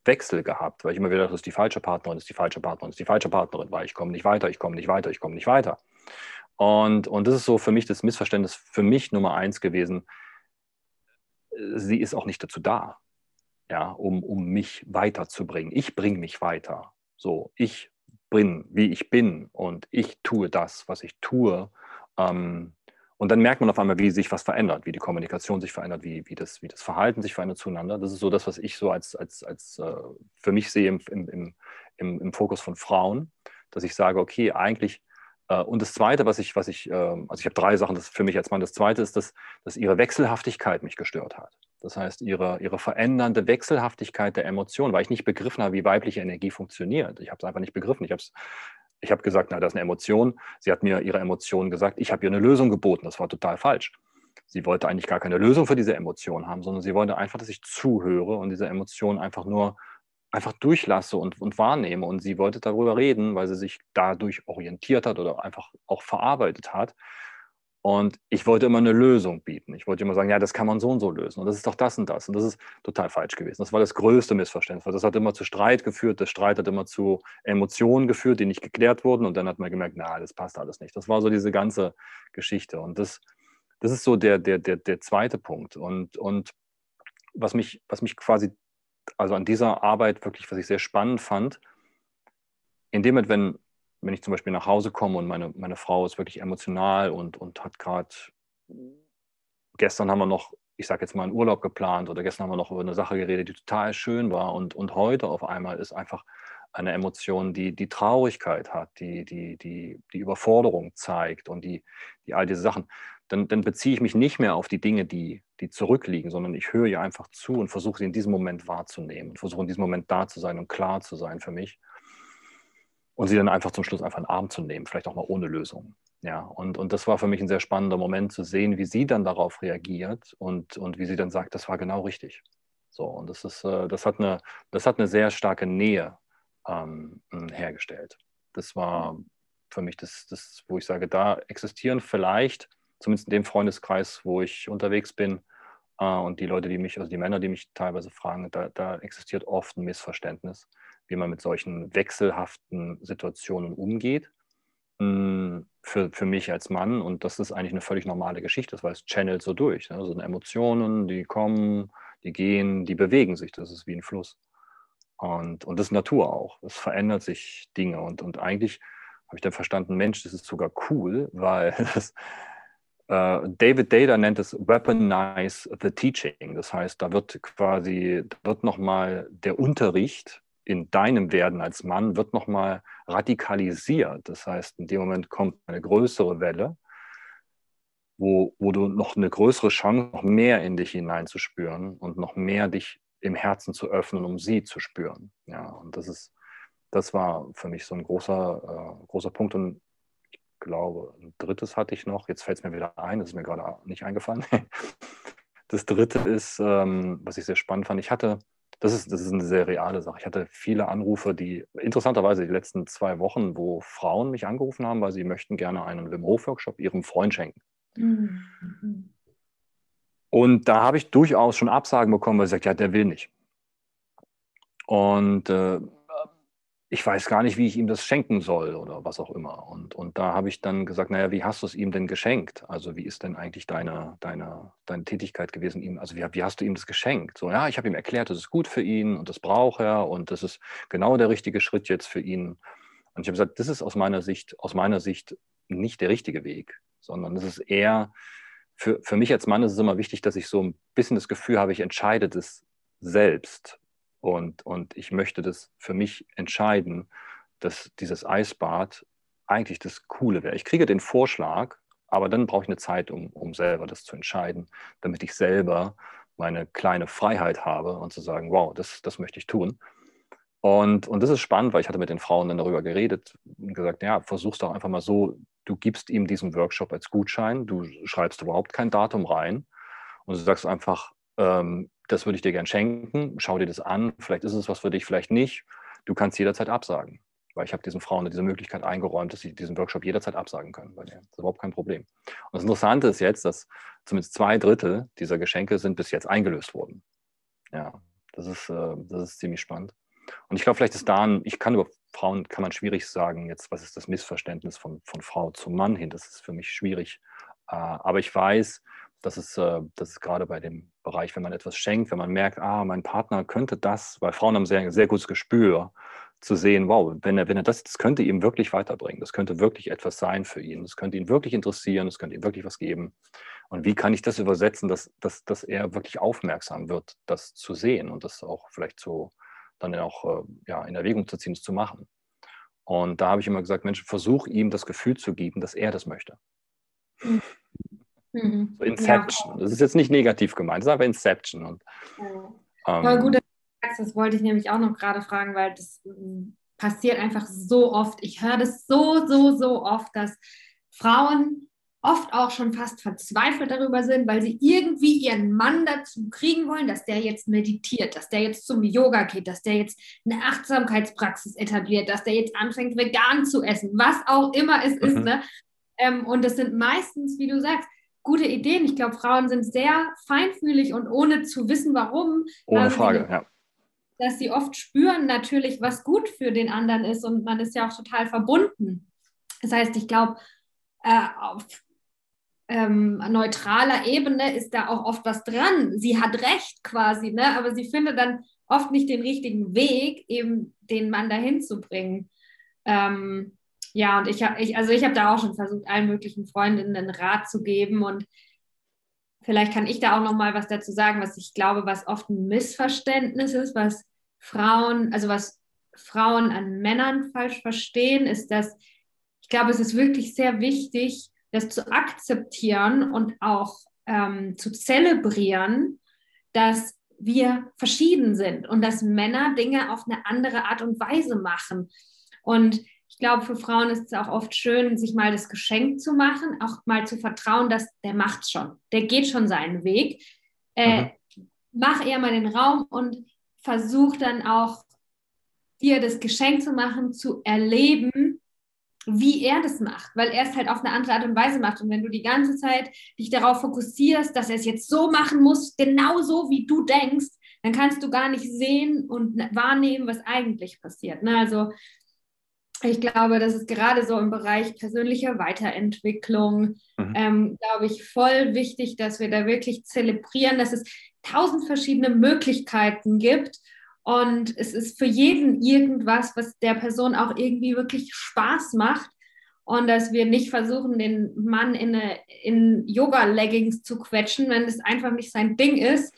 Beziehungswechsel gehabt, weil ich immer wieder, das ist die falsche Partnerin, das ist die falsche Partnerin, das ist die falsche Partnerin, weil ich komme nicht weiter, ich komme nicht weiter, ich komme nicht weiter. Und, und das ist so für mich das Missverständnis für mich Nummer eins gewesen. Sie ist auch nicht dazu da, ja, um, um mich weiterzubringen. Ich bringe mich weiter. So, ich bin, wie ich bin und ich tue das, was ich tue. Ähm, und dann merkt man auf einmal, wie sich was verändert, wie die Kommunikation sich verändert, wie, wie, das, wie das Verhalten sich verändert zueinander. Das ist so das, was ich so als, als, als äh, für mich sehe im, im, im, im Fokus von Frauen, dass ich sage, okay, eigentlich äh, und das Zweite, was ich, was ich, ähm, also ich habe drei Sachen, das für mich als Mann. Das Zweite ist, dass, dass ihre Wechselhaftigkeit mich gestört hat. Das heißt, ihre, ihre verändernde Wechselhaftigkeit der Emotionen, weil ich nicht begriffen habe, wie weibliche Energie funktioniert. Ich habe es einfach nicht begriffen. Ich habe ich habe gesagt, na, das ist eine Emotion. Sie hat mir ihre Emotionen gesagt. Ich habe ihr eine Lösung geboten. Das war total falsch. Sie wollte eigentlich gar keine Lösung für diese Emotion haben, sondern sie wollte einfach, dass ich zuhöre und diese Emotion einfach nur einfach durchlasse und, und wahrnehme. Und sie wollte darüber reden, weil sie sich dadurch orientiert hat oder einfach auch verarbeitet hat. Und ich wollte immer eine Lösung bieten. Ich wollte immer sagen, ja, das kann man so und so lösen. Und das ist doch das und das. Und das ist total falsch gewesen. Das war das größte Missverständnis. Das hat immer zu Streit geführt. Der Streit hat immer zu Emotionen geführt, die nicht geklärt wurden. Und dann hat man gemerkt, na, das passt alles nicht. Das war so diese ganze Geschichte. Und das, das ist so der, der, der, der zweite Punkt. Und, und was, mich, was mich quasi, also an dieser Arbeit wirklich, was ich sehr spannend fand, in dem wenn wenn ich zum Beispiel nach Hause komme und meine, meine Frau ist wirklich emotional und, und hat gerade, gestern haben wir noch, ich sage jetzt mal, einen Urlaub geplant oder gestern haben wir noch über eine Sache geredet, die total schön war und, und heute auf einmal ist einfach eine Emotion, die die Traurigkeit hat, die, die, die, die Überforderung zeigt und die, die all diese Sachen, dann, dann beziehe ich mich nicht mehr auf die Dinge, die, die zurückliegen, sondern ich höre ihr einfach zu und versuche sie in diesem Moment wahrzunehmen und versuche in diesem Moment da zu sein und klar zu sein für mich und sie dann einfach zum Schluss einfach einen Arm zu nehmen, vielleicht auch mal ohne Lösung. Ja, und, und das war für mich ein sehr spannender Moment zu sehen, wie sie dann darauf reagiert und, und wie sie dann sagt, das war genau richtig. So, und das ist, äh, das hat eine, das hat eine sehr starke Nähe ähm, hergestellt. Das war für mich das, das, wo ich sage, da existieren vielleicht, zumindest in dem Freundeskreis, wo ich unterwegs bin, äh, und die Leute, die mich, also die Männer, die mich teilweise fragen, da, da existiert oft ein Missverständnis wie man mit solchen wechselhaften Situationen umgeht. Mm, für, für mich als Mann. Und das ist eigentlich eine völlig normale Geschichte, weil es channelt so durch. Ne? Also Emotionen, die kommen, die gehen, die bewegen sich. Das ist wie ein Fluss. Und, und das ist Natur auch. Es verändert sich Dinge. Und, und eigentlich habe ich dann verstanden, Mensch, das ist sogar cool, weil das, äh, David Data nennt es Weaponize the Teaching. Das heißt, da wird quasi, da wird nochmal der Unterricht in deinem Werden als Mann wird nochmal radikalisiert. Das heißt, in dem Moment kommt eine größere Welle, wo, wo du noch eine größere Chance, noch mehr in dich hineinzuspüren und noch mehr dich im Herzen zu öffnen, um sie zu spüren. Ja, und das ist, das war für mich so ein großer, äh, großer Punkt. Und ich glaube, ein drittes hatte ich noch, jetzt fällt es mir wieder ein, das ist mir gerade nicht eingefallen. Das dritte ist, ähm, was ich sehr spannend fand, ich hatte das ist, das ist eine sehr reale Sache. Ich hatte viele Anrufe, die interessanterweise die letzten zwei Wochen, wo Frauen mich angerufen haben, weil sie möchten gerne einen Wim Hof Workshop ihrem Freund schenken. Mhm. Und da habe ich durchaus schon Absagen bekommen, weil sie sagt, ja, der will nicht. Und äh, ich weiß gar nicht, wie ich ihm das schenken soll oder was auch immer. Und, und da habe ich dann gesagt, naja, wie hast du es ihm denn geschenkt? Also wie ist denn eigentlich deine, deine, deine Tätigkeit gewesen? Ihm, also wie, wie hast du ihm das geschenkt? So, ja, ich habe ihm erklärt, das ist gut für ihn und das braucht er und das ist genau der richtige Schritt jetzt für ihn. Und ich habe gesagt, das ist aus meiner Sicht, aus meiner Sicht nicht der richtige Weg, sondern das ist eher, für, für mich als Mann ist es immer wichtig, dass ich so ein bisschen das Gefühl habe, ich entscheide das selbst und, und ich möchte das für mich entscheiden, dass dieses Eisbad eigentlich das Coole wäre. Ich kriege den Vorschlag, aber dann brauche ich eine Zeit, um, um selber das zu entscheiden, damit ich selber meine kleine Freiheit habe und zu sagen, wow, das, das möchte ich tun. Und, und das ist spannend, weil ich hatte mit den Frauen dann darüber geredet und gesagt, ja, versuch's doch einfach mal so, du gibst ihm diesen Workshop als Gutschein, du schreibst überhaupt kein Datum rein und du sagst einfach, ähm, das würde ich dir gern schenken, schau dir das an, vielleicht ist es was für dich, vielleicht nicht. Du kannst jederzeit absagen, weil ich habe diesen Frauen diese Möglichkeit eingeräumt, dass sie diesen Workshop jederzeit absagen können. Bei denen. Das ist überhaupt kein Problem. Und das Interessante ist jetzt, dass zumindest zwei Drittel dieser Geschenke sind bis jetzt eingelöst worden. Ja, das ist, äh, das ist ziemlich spannend. Und ich glaube, vielleicht ist da ein, ich kann über Frauen, kann man schwierig sagen, jetzt, was ist das Missverständnis von, von Frau zum Mann hin? Das ist für mich schwierig. Äh, aber ich weiß, dass es, äh, dass es gerade bei dem Bereich, wenn man etwas schenkt, wenn man merkt, ah, mein Partner könnte das, weil Frauen haben sehr, sehr gutes Gespür, zu sehen, wow, wenn er, wenn er das, das könnte ihm wirklich weiterbringen, das könnte wirklich etwas sein für ihn, das könnte ihn wirklich interessieren, das könnte ihm wirklich was geben. Und wie kann ich das übersetzen, dass, dass, dass er wirklich aufmerksam wird, das zu sehen und das auch vielleicht so dann auch äh, ja, in Erwägung zu ziehen, es zu machen. Und da habe ich immer gesagt, Mensch, versuch ihm das Gefühl zu geben, dass er das möchte. Mhm. So Inception. Ja. Das ist jetzt nicht negativ gemeint, das ist einfach Inception. Und, ja. ähm, gut, das wollte ich nämlich auch noch gerade fragen, weil das ähm, passiert einfach so oft. Ich höre das so, so, so oft, dass Frauen oft auch schon fast verzweifelt darüber sind, weil sie irgendwie ihren Mann dazu kriegen wollen, dass der jetzt meditiert, dass der jetzt zum Yoga geht, dass der jetzt eine Achtsamkeitspraxis etabliert, dass der jetzt anfängt, vegan zu essen, was auch immer es mhm. ist. Ne? Ähm, und das sind meistens, wie du sagst, gute Ideen. Ich glaube, Frauen sind sehr feinfühlig und ohne zu wissen, warum. Ohne Frage, ja. Dass sie oft spüren natürlich, was gut für den anderen ist und man ist ja auch total verbunden. Das heißt, ich glaube, äh, auf ähm, neutraler Ebene ist da auch oft was dran. Sie hat recht quasi, ne? aber sie findet dann oft nicht den richtigen Weg, eben den Mann dahin zu bringen. Ähm, ja, und ich habe, ich, also ich habe da auch schon versucht, allen möglichen Freundinnen einen Rat zu geben und vielleicht kann ich da auch noch mal was dazu sagen, was ich glaube, was oft ein Missverständnis ist, was Frauen, also was Frauen an Männern falsch verstehen, ist, dass ich glaube, es ist wirklich sehr wichtig, das zu akzeptieren und auch ähm, zu zelebrieren, dass wir verschieden sind und dass Männer Dinge auf eine andere Art und Weise machen. Und glaube, für Frauen ist es auch oft schön, sich mal das Geschenk zu machen, auch mal zu vertrauen, dass der macht schon, der geht schon seinen Weg. Äh, mhm. Mach eher mal den Raum und versuch dann auch dir das Geschenk zu machen, zu erleben, wie er das macht, weil er es halt auf eine andere Art und Weise macht. Und wenn du die ganze Zeit dich darauf fokussierst, dass er es jetzt so machen muss, genau so wie du denkst, dann kannst du gar nicht sehen und wahrnehmen, was eigentlich passiert. Ne? Also ich glaube, das ist gerade so im Bereich persönlicher Weiterentwicklung, mhm. ähm, glaube ich, voll wichtig, dass wir da wirklich zelebrieren, dass es tausend verschiedene Möglichkeiten gibt und es ist für jeden irgendwas, was der Person auch irgendwie wirklich Spaß macht. Und dass wir nicht versuchen, den Mann in, in Yoga-Leggings zu quetschen, wenn es einfach nicht sein Ding ist,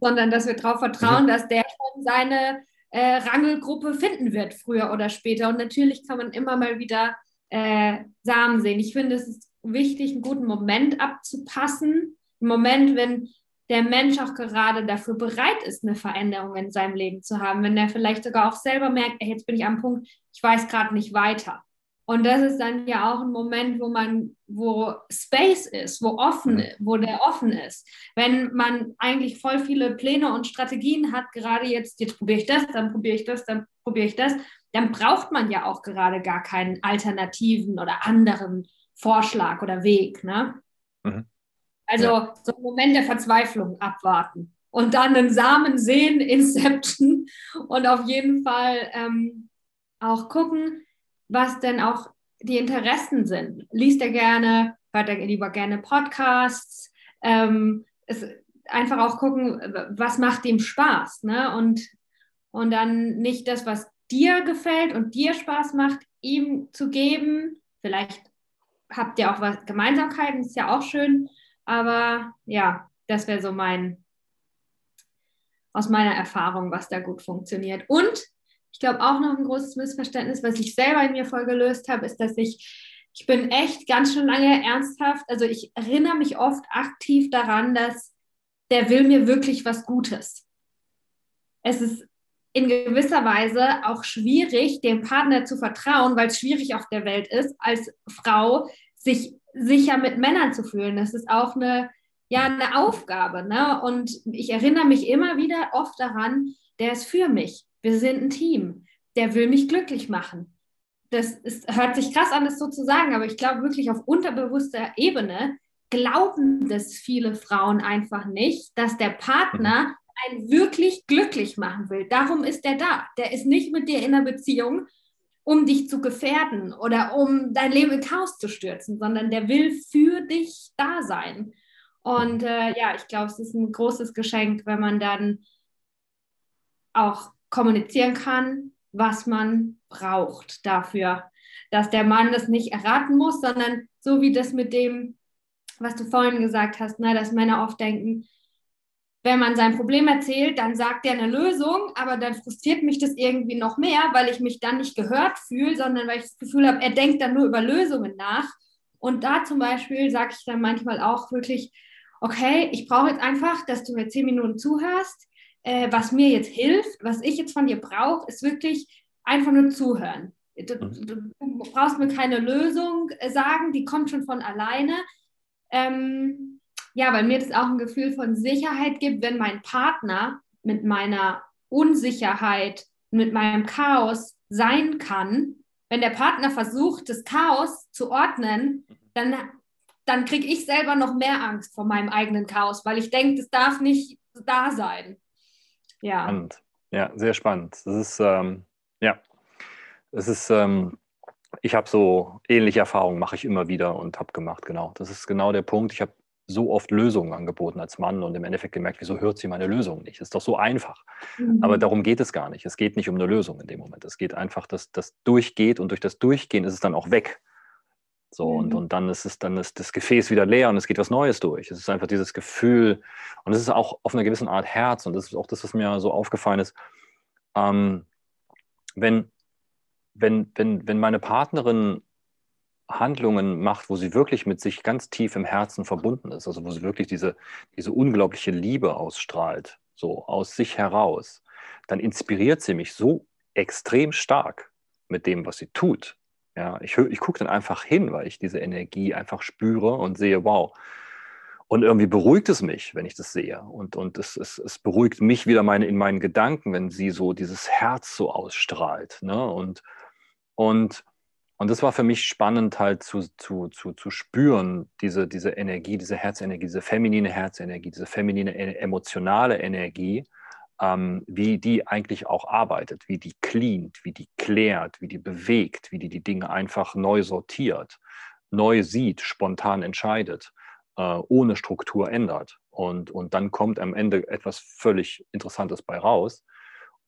sondern dass wir darauf vertrauen, mhm. dass der schon seine äh, Rangelgruppe finden wird, früher oder später. Und natürlich kann man immer mal wieder äh, Samen sehen. Ich finde, es ist wichtig, einen guten Moment abzupassen. Im Moment, wenn der Mensch auch gerade dafür bereit ist, eine Veränderung in seinem Leben zu haben, wenn er vielleicht sogar auch selber merkt, ey, jetzt bin ich am Punkt, ich weiß gerade nicht weiter. Und das ist dann ja auch ein Moment, wo man, wo Space ist, wo offen, wo der offen ist. Wenn man eigentlich voll viele Pläne und Strategien hat, gerade jetzt, jetzt probiere ich das, dann probiere ich das, dann probiere ich das, dann braucht man ja auch gerade gar keinen alternativen oder anderen Vorschlag oder Weg. Ne? Mhm. Also ja. so einen Moment der Verzweiflung abwarten und dann einen Samen sehen, Inception und auf jeden Fall ähm, auch gucken, was denn auch die Interessen sind. Liest er gerne, hört er lieber gerne Podcasts, ähm, es, einfach auch gucken, was macht ihm Spaß, ne? Und, und dann nicht das, was dir gefällt und dir Spaß macht, ihm zu geben. Vielleicht habt ihr auch was Gemeinsamkeiten, ist ja auch schön. Aber ja, das wäre so mein, aus meiner Erfahrung, was da gut funktioniert. Und ich glaube auch noch ein großes Missverständnis, was ich selber in mir voll gelöst habe, ist, dass ich, ich bin echt ganz schön lange ernsthaft, also ich erinnere mich oft aktiv daran, dass der will mir wirklich was Gutes. Es ist in gewisser Weise auch schwierig, dem Partner zu vertrauen, weil es schwierig auf der Welt ist, als Frau sich sicher mit Männern zu fühlen. Das ist auch eine, ja, eine Aufgabe. Ne? Und ich erinnere mich immer wieder oft daran, der ist für mich. Wir sind ein Team. Der will mich glücklich machen. Das ist, hört sich krass an, das so zu sagen, aber ich glaube wirklich auf unterbewusster Ebene glauben das viele Frauen einfach nicht, dass der Partner einen wirklich glücklich machen will. Darum ist er da. Der ist nicht mit dir in einer Beziehung, um dich zu gefährden oder um dein Leben in Chaos zu stürzen, sondern der will für dich da sein. Und äh, ja, ich glaube, es ist ein großes Geschenk, wenn man dann auch kommunizieren kann, was man braucht dafür, dass der Mann das nicht erraten muss, sondern so wie das mit dem, was du vorhin gesagt hast, ne, dass Männer oft denken, wenn man sein Problem erzählt, dann sagt er eine Lösung, aber dann frustriert mich das irgendwie noch mehr, weil ich mich dann nicht gehört fühle, sondern weil ich das Gefühl habe, er denkt dann nur über Lösungen nach. Und da zum Beispiel sage ich dann manchmal auch wirklich, okay, ich brauche jetzt einfach, dass du mir zehn Minuten zuhörst. Äh, was mir jetzt hilft, was ich jetzt von dir brauche, ist wirklich einfach nur zuhören. Du, mhm. du, brauchst mir keine Lösung äh, sagen, die kommt schon von alleine. Ähm, ja, weil mir das auch ein Gefühl von Sicherheit gibt, wenn mein Partner mit meiner Unsicherheit, mit meinem Chaos sein kann. Wenn der Partner versucht, das Chaos zu ordnen, dann, dann kriege ich selber noch mehr Angst vor meinem eigenen Chaos, weil ich denke, das darf nicht da sein. Ja. Spannend. Ja, sehr spannend. Das ist, ähm, ja, es ist, ähm, ich habe so ähnliche Erfahrungen, mache ich immer wieder und habe gemacht, genau. Das ist genau der Punkt. Ich habe so oft Lösungen angeboten als Mann und im Endeffekt gemerkt, wieso hört sie meine Lösung nicht? Das ist doch so einfach. Mhm. Aber darum geht es gar nicht. Es geht nicht um eine Lösung in dem Moment. Es geht einfach, dass das durchgeht und durch das Durchgehen ist es dann auch weg. So, mhm. und, und dann ist es, dann ist das Gefäß wieder leer und es geht was Neues durch. Es ist einfach dieses Gefühl, und es ist auch auf einer gewissen Art Herz, und das ist auch das, was mir so aufgefallen ist. Ähm, wenn, wenn, wenn, wenn meine Partnerin Handlungen macht, wo sie wirklich mit sich ganz tief im Herzen verbunden ist, also wo sie wirklich diese, diese unglaubliche Liebe ausstrahlt, so aus sich heraus, dann inspiriert sie mich so extrem stark mit dem, was sie tut. Ja, ich, ich gucke dann einfach hin, weil ich diese Energie einfach spüre und sehe, wow. Und irgendwie beruhigt es mich, wenn ich das sehe. Und, und es, es, es beruhigt mich wieder meine, in meinen Gedanken, wenn sie so dieses Herz so ausstrahlt. Ne? Und, und und das war für mich spannend halt zu, zu, zu, zu spüren, diese, diese Energie, diese Herzenergie, diese feminine Herzenergie, diese feminine e, emotionale Energie, ähm, wie die eigentlich auch arbeitet, wie die cleant, wie die klärt, wie die bewegt, wie die die Dinge einfach neu sortiert, neu sieht, spontan entscheidet, äh, ohne Struktur ändert. Und, und dann kommt am Ende etwas völlig Interessantes bei raus.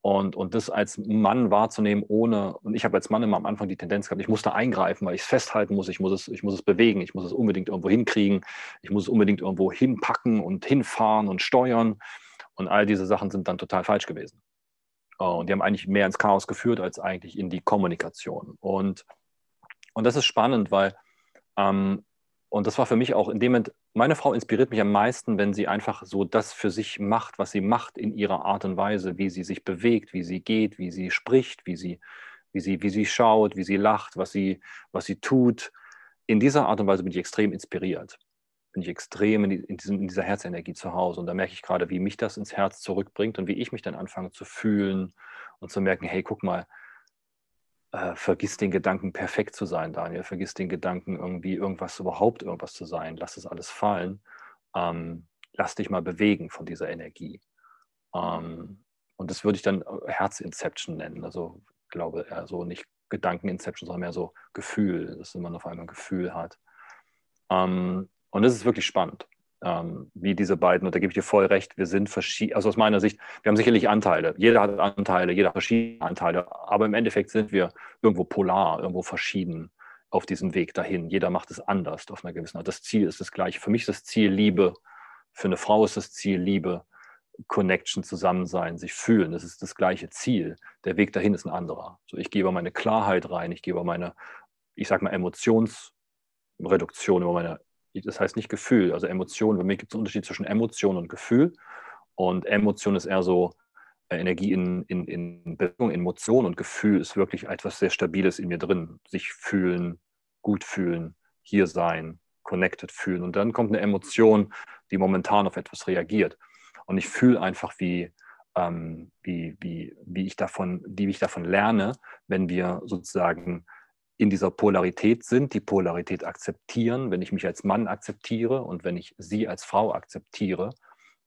Und, und das als Mann wahrzunehmen, ohne, und ich habe als Mann immer am Anfang die Tendenz gehabt, ich muss da eingreifen, weil ich es festhalten muss, ich muss es, ich muss es bewegen, ich muss es unbedingt irgendwo hinkriegen, ich muss es unbedingt irgendwo hinpacken und hinfahren und steuern. Und all diese Sachen sind dann total falsch gewesen. Und die haben eigentlich mehr ins Chaos geführt als eigentlich in die Kommunikation. Und, und das ist spannend, weil ähm, und das war für mich auch in dem Moment, meine Frau inspiriert mich am meisten, wenn sie einfach so das für sich macht, was sie macht in ihrer Art und Weise, wie sie sich bewegt, wie sie geht, wie sie spricht, wie sie, wie sie, wie sie schaut, wie sie lacht, was sie, was sie tut. In dieser Art und Weise bin ich extrem inspiriert. Bin ich extrem in, die, in, diesem, in dieser Herzenergie zu Hause. Und da merke ich gerade, wie mich das ins Herz zurückbringt und wie ich mich dann anfange zu fühlen und zu merken, hey, guck mal, äh, vergiss den Gedanken, perfekt zu sein, Daniel. Vergiss den Gedanken, irgendwie irgendwas, überhaupt irgendwas zu sein. Lass es alles fallen. Ähm, lass dich mal bewegen von dieser Energie. Ähm, und das würde ich dann äh, Herzinception nennen. Also glaube eher so nicht Gedankeninception, sondern mehr so Gefühl, dass man auf einmal ein Gefühl hat. Ähm, und das ist wirklich spannend ähm, wie diese beiden, und da gebe ich dir voll recht, wir sind verschieden, also aus meiner Sicht, wir haben sicherlich Anteile, jeder hat Anteile, jeder hat verschiedene Anteile, aber im Endeffekt sind wir irgendwo polar, irgendwo verschieden auf diesem Weg dahin. Jeder macht es anders auf einer gewissen Art. Das Ziel ist das gleiche. Für mich ist das Ziel Liebe, für eine Frau ist das Ziel Liebe, Connection, Zusammensein, sich fühlen. Das ist das gleiche Ziel. Der Weg dahin ist ein anderer. So, ich gebe meine Klarheit rein, ich gebe meine, ich sag mal, Emotionsreduktion, über meine das heißt nicht Gefühl, also Emotion. Bei mir gibt es einen Unterschied zwischen Emotion und Gefühl. Und Emotion ist eher so äh, Energie in, in, in Bewegung, Emotion und Gefühl ist wirklich etwas sehr Stabiles in mir drin. Sich fühlen, gut fühlen, hier sein, connected fühlen. Und dann kommt eine Emotion, die momentan auf etwas reagiert. Und ich fühle einfach, wie, ähm, wie, wie, wie, ich davon, wie ich davon lerne, wenn wir sozusagen in dieser Polarität sind, die Polarität akzeptieren, wenn ich mich als Mann akzeptiere und wenn ich sie als Frau akzeptiere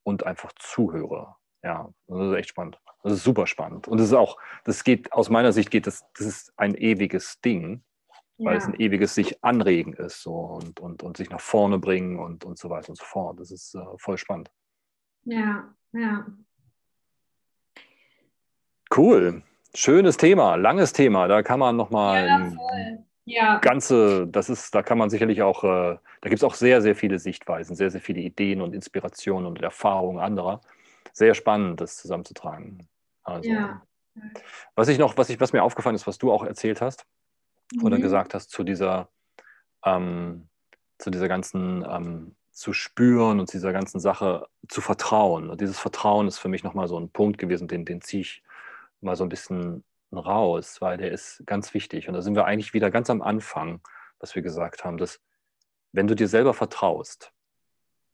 und einfach zuhöre. Ja, das ist echt spannend. Das ist super spannend. Und das ist auch, das geht, aus meiner Sicht geht das, das ist ein ewiges Ding, weil ja. es ein ewiges sich anregen ist so, und, und, und sich nach vorne bringen und, und so weiter und so fort. Das ist äh, voll spannend. Ja, ja. Cool. Schönes Thema, langes Thema. Da kann man nochmal ja, voll. ja. ganze, das ist, da kann man sicherlich auch, äh, da gibt es auch sehr, sehr viele Sichtweisen, sehr, sehr viele Ideen und Inspirationen und Erfahrungen anderer. Sehr spannend, das zusammenzutragen. Also, ja. Was ich noch, was ich, was mir aufgefallen ist, was du auch erzählt hast mhm. oder gesagt hast zu dieser, ähm, zu dieser ganzen ähm, zu spüren und dieser ganzen Sache zu vertrauen. Und dieses Vertrauen ist für mich nochmal so ein Punkt gewesen, den, den ziehe ich mal so ein bisschen raus, weil der ist ganz wichtig. Und da sind wir eigentlich wieder ganz am Anfang, was wir gesagt haben, dass wenn du dir selber vertraust,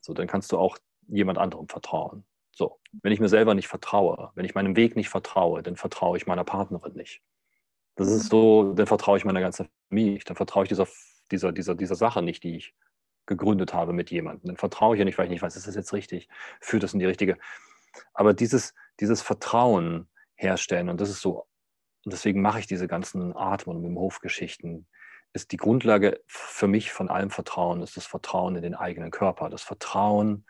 so, dann kannst du auch jemand anderem vertrauen. So, wenn ich mir selber nicht vertraue, wenn ich meinem Weg nicht vertraue, dann vertraue ich meiner Partnerin nicht. Das ist so, dann vertraue ich meiner ganzen Familie nicht, dann vertraue ich dieser, dieser, dieser, dieser Sache nicht, die ich gegründet habe mit jemandem. Dann vertraue ich ja nicht, weil ich nicht weiß, ist das jetzt richtig, führt das in die richtige. Aber dieses, dieses Vertrauen, herstellen. Und das ist so, und deswegen mache ich diese ganzen Atmen- und Hofgeschichten. Ist die Grundlage für mich von allem Vertrauen, ist das Vertrauen in den eigenen Körper, das Vertrauen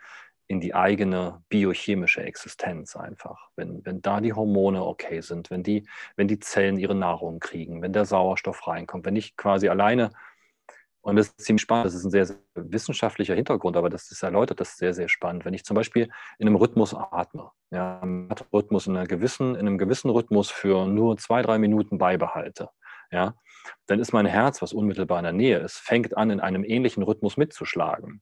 in die eigene biochemische Existenz einfach. Wenn, wenn da die Hormone okay sind, wenn die, wenn die Zellen ihre Nahrung kriegen, wenn der Sauerstoff reinkommt, wenn ich quasi alleine und das ist ziemlich spannend. Das ist ein sehr, sehr, wissenschaftlicher Hintergrund, aber das ist erläutert das sehr, sehr spannend. Wenn ich zum Beispiel in einem Rhythmus atme, ja, Rhythmus in, einer gewissen, in einem gewissen Rhythmus für nur zwei, drei Minuten beibehalte, ja, dann ist mein Herz, was unmittelbar in der Nähe ist, fängt an, in einem ähnlichen Rhythmus mitzuschlagen.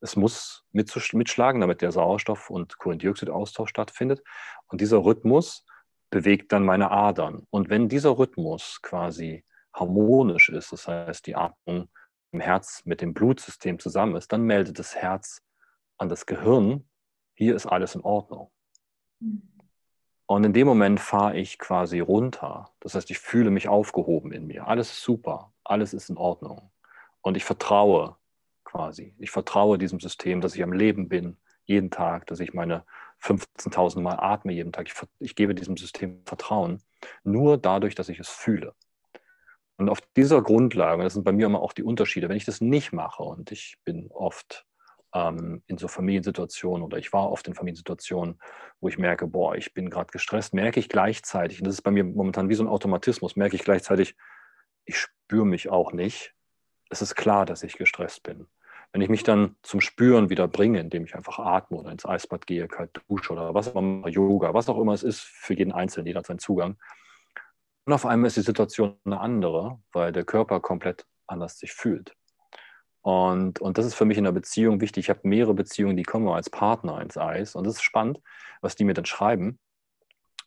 Es muss mitschlagen, damit der Sauerstoff- und Kohlendioxidaustausch stattfindet. Und dieser Rhythmus bewegt dann meine Adern. Und wenn dieser Rhythmus quasi harmonisch ist, das heißt, die Atmung im Herz mit dem Blutsystem zusammen ist, dann meldet das Herz an das Gehirn, hier ist alles in Ordnung. Und in dem Moment fahre ich quasi runter. Das heißt, ich fühle mich aufgehoben in mir. Alles ist super, alles ist in Ordnung. Und ich vertraue quasi. Ich vertraue diesem System, dass ich am Leben bin, jeden Tag, dass ich meine 15.000 Mal atme jeden Tag. Ich, ich gebe diesem System Vertrauen, nur dadurch, dass ich es fühle. Und auf dieser Grundlage, das sind bei mir immer auch die Unterschiede, wenn ich das nicht mache und ich bin oft ähm, in so Familiensituationen oder ich war oft in Familiensituationen, wo ich merke, boah, ich bin gerade gestresst, merke ich gleichzeitig, und das ist bei mir momentan wie so ein Automatismus, merke ich gleichzeitig, ich spüre mich auch nicht. Es ist klar, dass ich gestresst bin. Wenn ich mich dann zum Spüren wieder bringe, indem ich einfach atme oder ins Eisbad gehe, kalt dusche oder was auch immer, Yoga, was auch immer es ist, für jeden Einzelnen, jeder hat seinen Zugang, und auf einmal ist die Situation eine andere, weil der Körper komplett anders sich fühlt. Und, und das ist für mich in der Beziehung wichtig. Ich habe mehrere Beziehungen, die kommen als Partner ins Eis. Und das ist spannend, was die mir dann schreiben,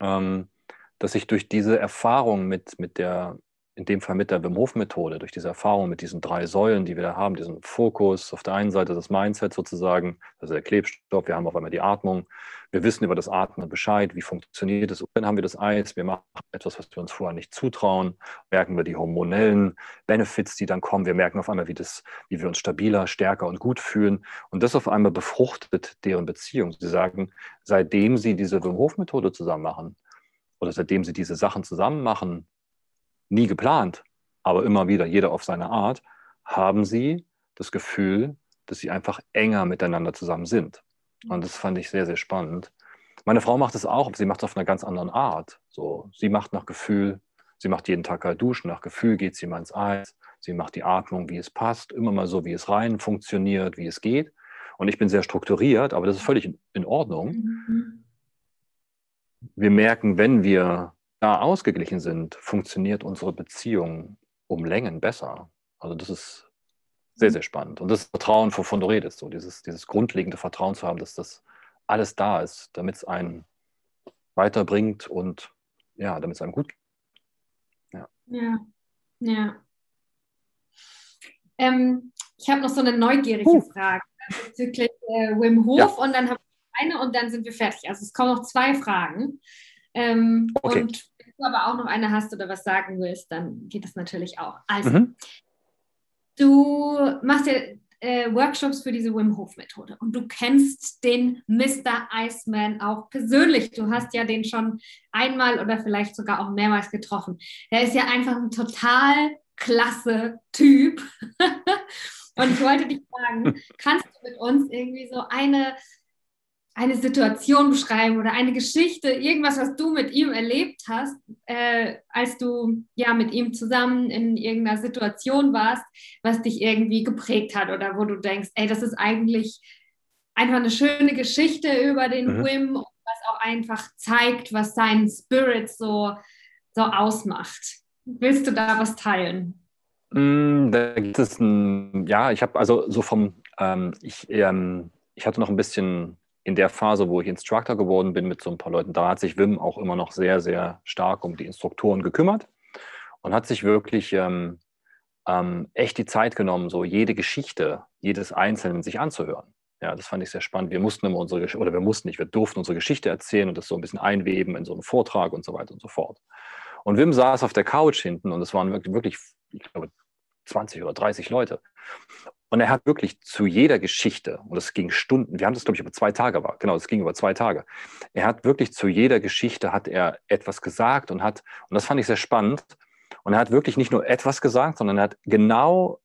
ähm, dass ich durch diese Erfahrung mit, mit der, in dem Fall mit der Wim Hof Methode, durch diese Erfahrung mit diesen drei Säulen, die wir da haben, diesen Fokus, auf der einen Seite das Mindset sozusagen, also der Klebstoff, wir haben auf einmal die Atmung, wir wissen über das Atmen Bescheid, wie funktioniert es, und dann haben wir das Eis, wir machen etwas, was wir uns vorher nicht zutrauen, merken wir die hormonellen Benefits, die dann kommen, wir merken auf einmal, wie, das, wie wir uns stabiler, stärker und gut fühlen. Und das auf einmal befruchtet deren Beziehung. Sie sagen, seitdem sie diese Wim Hof Methode zusammen machen, oder seitdem sie diese Sachen zusammen machen, nie geplant, aber immer wieder, jeder auf seine Art, haben sie das Gefühl, dass sie einfach enger miteinander zusammen sind. Und das fand ich sehr, sehr spannend. Meine Frau macht es auch, aber sie macht es auf einer ganz anderen Art. So, sie macht nach Gefühl, sie macht jeden Tag kalt duschen, nach Gefühl geht sie mal ins Eis, sie macht die Atmung, wie es passt, immer mal so, wie es rein funktioniert, wie es geht. Und ich bin sehr strukturiert, aber das ist völlig in Ordnung. Mhm. Wir merken, wenn wir da ausgeglichen sind, funktioniert unsere Beziehung um Längen besser. Also das ist Sehr, sehr spannend. Und das Vertrauen, wovon du redest, so dieses, dieses grundlegende Vertrauen zu haben, dass das alles da ist, damit es einen weiterbringt und ja, damit es einem gut geht. Ja. Ja. ja. Ähm, ich habe noch so eine neugierige uh. Frage bezüglich äh, Wim Hof ja. und dann habe ich eine und dann sind wir fertig. Also es kommen noch zwei Fragen. Ähm, okay. Und wenn du aber auch noch eine hast oder was sagen willst, dann geht das natürlich auch. Also, mhm. du machst ja äh, Workshops für diese Wim Hof Methode und du kennst den Mr. Iceman auch persönlich. Du hast ja den schon einmal oder vielleicht sogar auch mehrmals getroffen. Der ist ja einfach ein total klasse Typ. und ich wollte dich fragen, kannst du mit uns irgendwie so eine eine Situation beschreiben oder eine Geschichte, irgendwas, was du mit ihm erlebt hast, äh, als du ja mit ihm zusammen in irgendeiner Situation warst, was dich irgendwie geprägt hat oder wo du denkst, ey, das ist eigentlich einfach eine schöne Geschichte über den mhm. Wim und was auch einfach zeigt, was sein Spirit so, so ausmacht. Willst du da was teilen? Mm, da gibt es ein, ja, ich habe also so vom, ähm, ich, ähm, ich hatte noch ein bisschen in der Phase, wo ich Instructor geworden bin mit so ein paar Leuten, da hat sich Wim auch immer noch sehr, sehr stark um die Instruktoren gekümmert und hat sich wirklich ähm, ähm, echt die Zeit genommen, so jede Geschichte, jedes Einzelnen sich anzuhören. Ja, das fand ich sehr spannend. Wir mussten immer unsere, oder wir mussten nicht, wir durften unsere Geschichte erzählen und das so ein bisschen einweben in so einen Vortrag und so weiter und so fort. Und Wim saß auf der Couch hinten und es waren wirklich, wirklich ich glaube, 20 oder 30 Leute. Und er hat wirklich zu jeder Geschichte, und das ging Stunden, wir haben das, glaube ich, über zwei Tage war, genau, das ging über zwei Tage. Er hat wirklich zu jeder Geschichte hat er etwas gesagt und hat, und das fand ich sehr spannend, und er hat wirklich nicht nur etwas gesagt, sondern er hat genau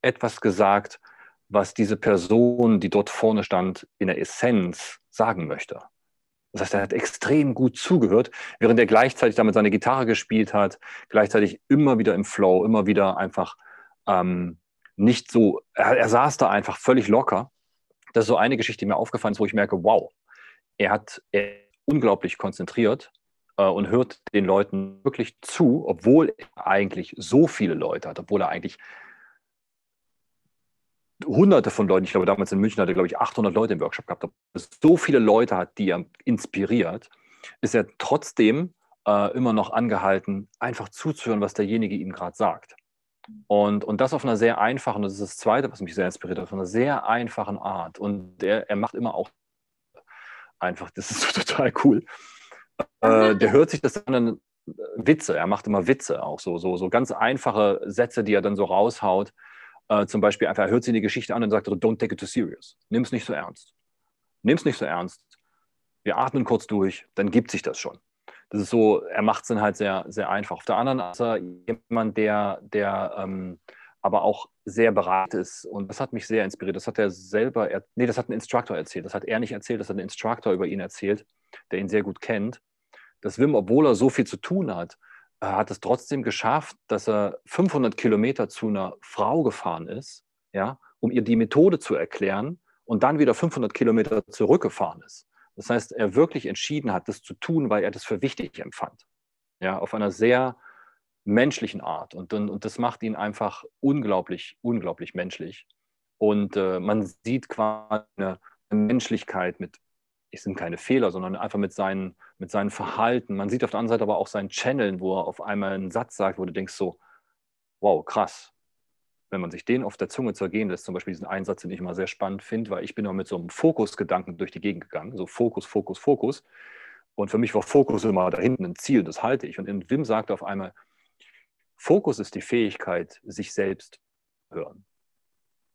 etwas gesagt, was diese Person, die dort vorne stand, in der Essenz sagen möchte. Das heißt, er hat extrem gut zugehört, während er gleichzeitig damit seine Gitarre gespielt hat, gleichzeitig immer wieder im Flow, immer wieder einfach ähm, nicht so, er, er saß da einfach völlig locker. Das ist so eine Geschichte, die mir aufgefallen ist, wo ich merke, wow, er hat er unglaublich konzentriert äh, und hört den Leuten wirklich zu, obwohl er eigentlich so viele Leute hat, obwohl er eigentlich hunderte von Leuten, ich glaube damals in München hatte er, glaube ich 800 Leute im Workshop gehabt, so viele Leute hat, die er inspiriert, ist er trotzdem äh, immer noch angehalten, einfach zuzuhören, was derjenige ihm gerade sagt. Und, und das auf einer sehr einfachen, das ist das Zweite, was mich sehr inspiriert hat, auf einer sehr einfachen Art. Und er, er macht immer auch einfach, das ist so total cool. Äh, der hört sich das an, äh, Witze, er macht immer Witze auch so, so, so ganz einfache Sätze, die er dann so raushaut. Äh, zum Beispiel einfach, er hört sich die Geschichte an und sagt, don't take it too serious. Nimm es nicht so ernst. Nimm es nicht so ernst. Wir atmen kurz durch, dann gibt sich das schon das ist so, er macht es dann halt sehr, sehr einfach. Auf der anderen Seite jemand, der, der ähm, aber auch sehr bereit ist. Und das hat mich sehr inspiriert. Das hat er selber, er, nee, das hat ein Instructor erzählt. Das hat er nicht erzählt, das hat ein Instructor über ihn erzählt, der ihn sehr gut kennt. Dass Wim, obwohl er so viel zu tun hat, äh, hat es trotzdem geschafft, dass er 500 Kilometer zu einer Frau gefahren ist, ja, um ihr die Methode zu erklären und dann wieder 500 Kilometer zurückgefahren ist. Das heißt, er wirklich entschieden hat, das zu tun, weil er das für wichtig empfand. Ja, auf einer sehr menschlichen Art. Und, und das macht ihn einfach unglaublich, unglaublich menschlich. Und äh, man sieht quasi eine, Menschlichkeit mit, es sind keine Fehler, sondern einfach mit seinen, mit seinen Verhalten. Man sieht auf der anderen Seite aber auch seinen Channeln, wo er auf einmal einen Satz sagt, wo du denkst so, wow, krass, wenn man sich den auf der Zunge zergehen lässt, zum Beispiel diesen Einsatz, den ich immer sehr spannend finde, weil ich bin immer mit so einem Fokusgedanken durch die Gegend gegangen, so Fokus, Fokus, Fokus. Und für mich war Fokus immer da hinten ein Ziel, das halte ich. Und Wim sagte auf einmal, Fokus ist die Fähigkeit, sich selbst hören.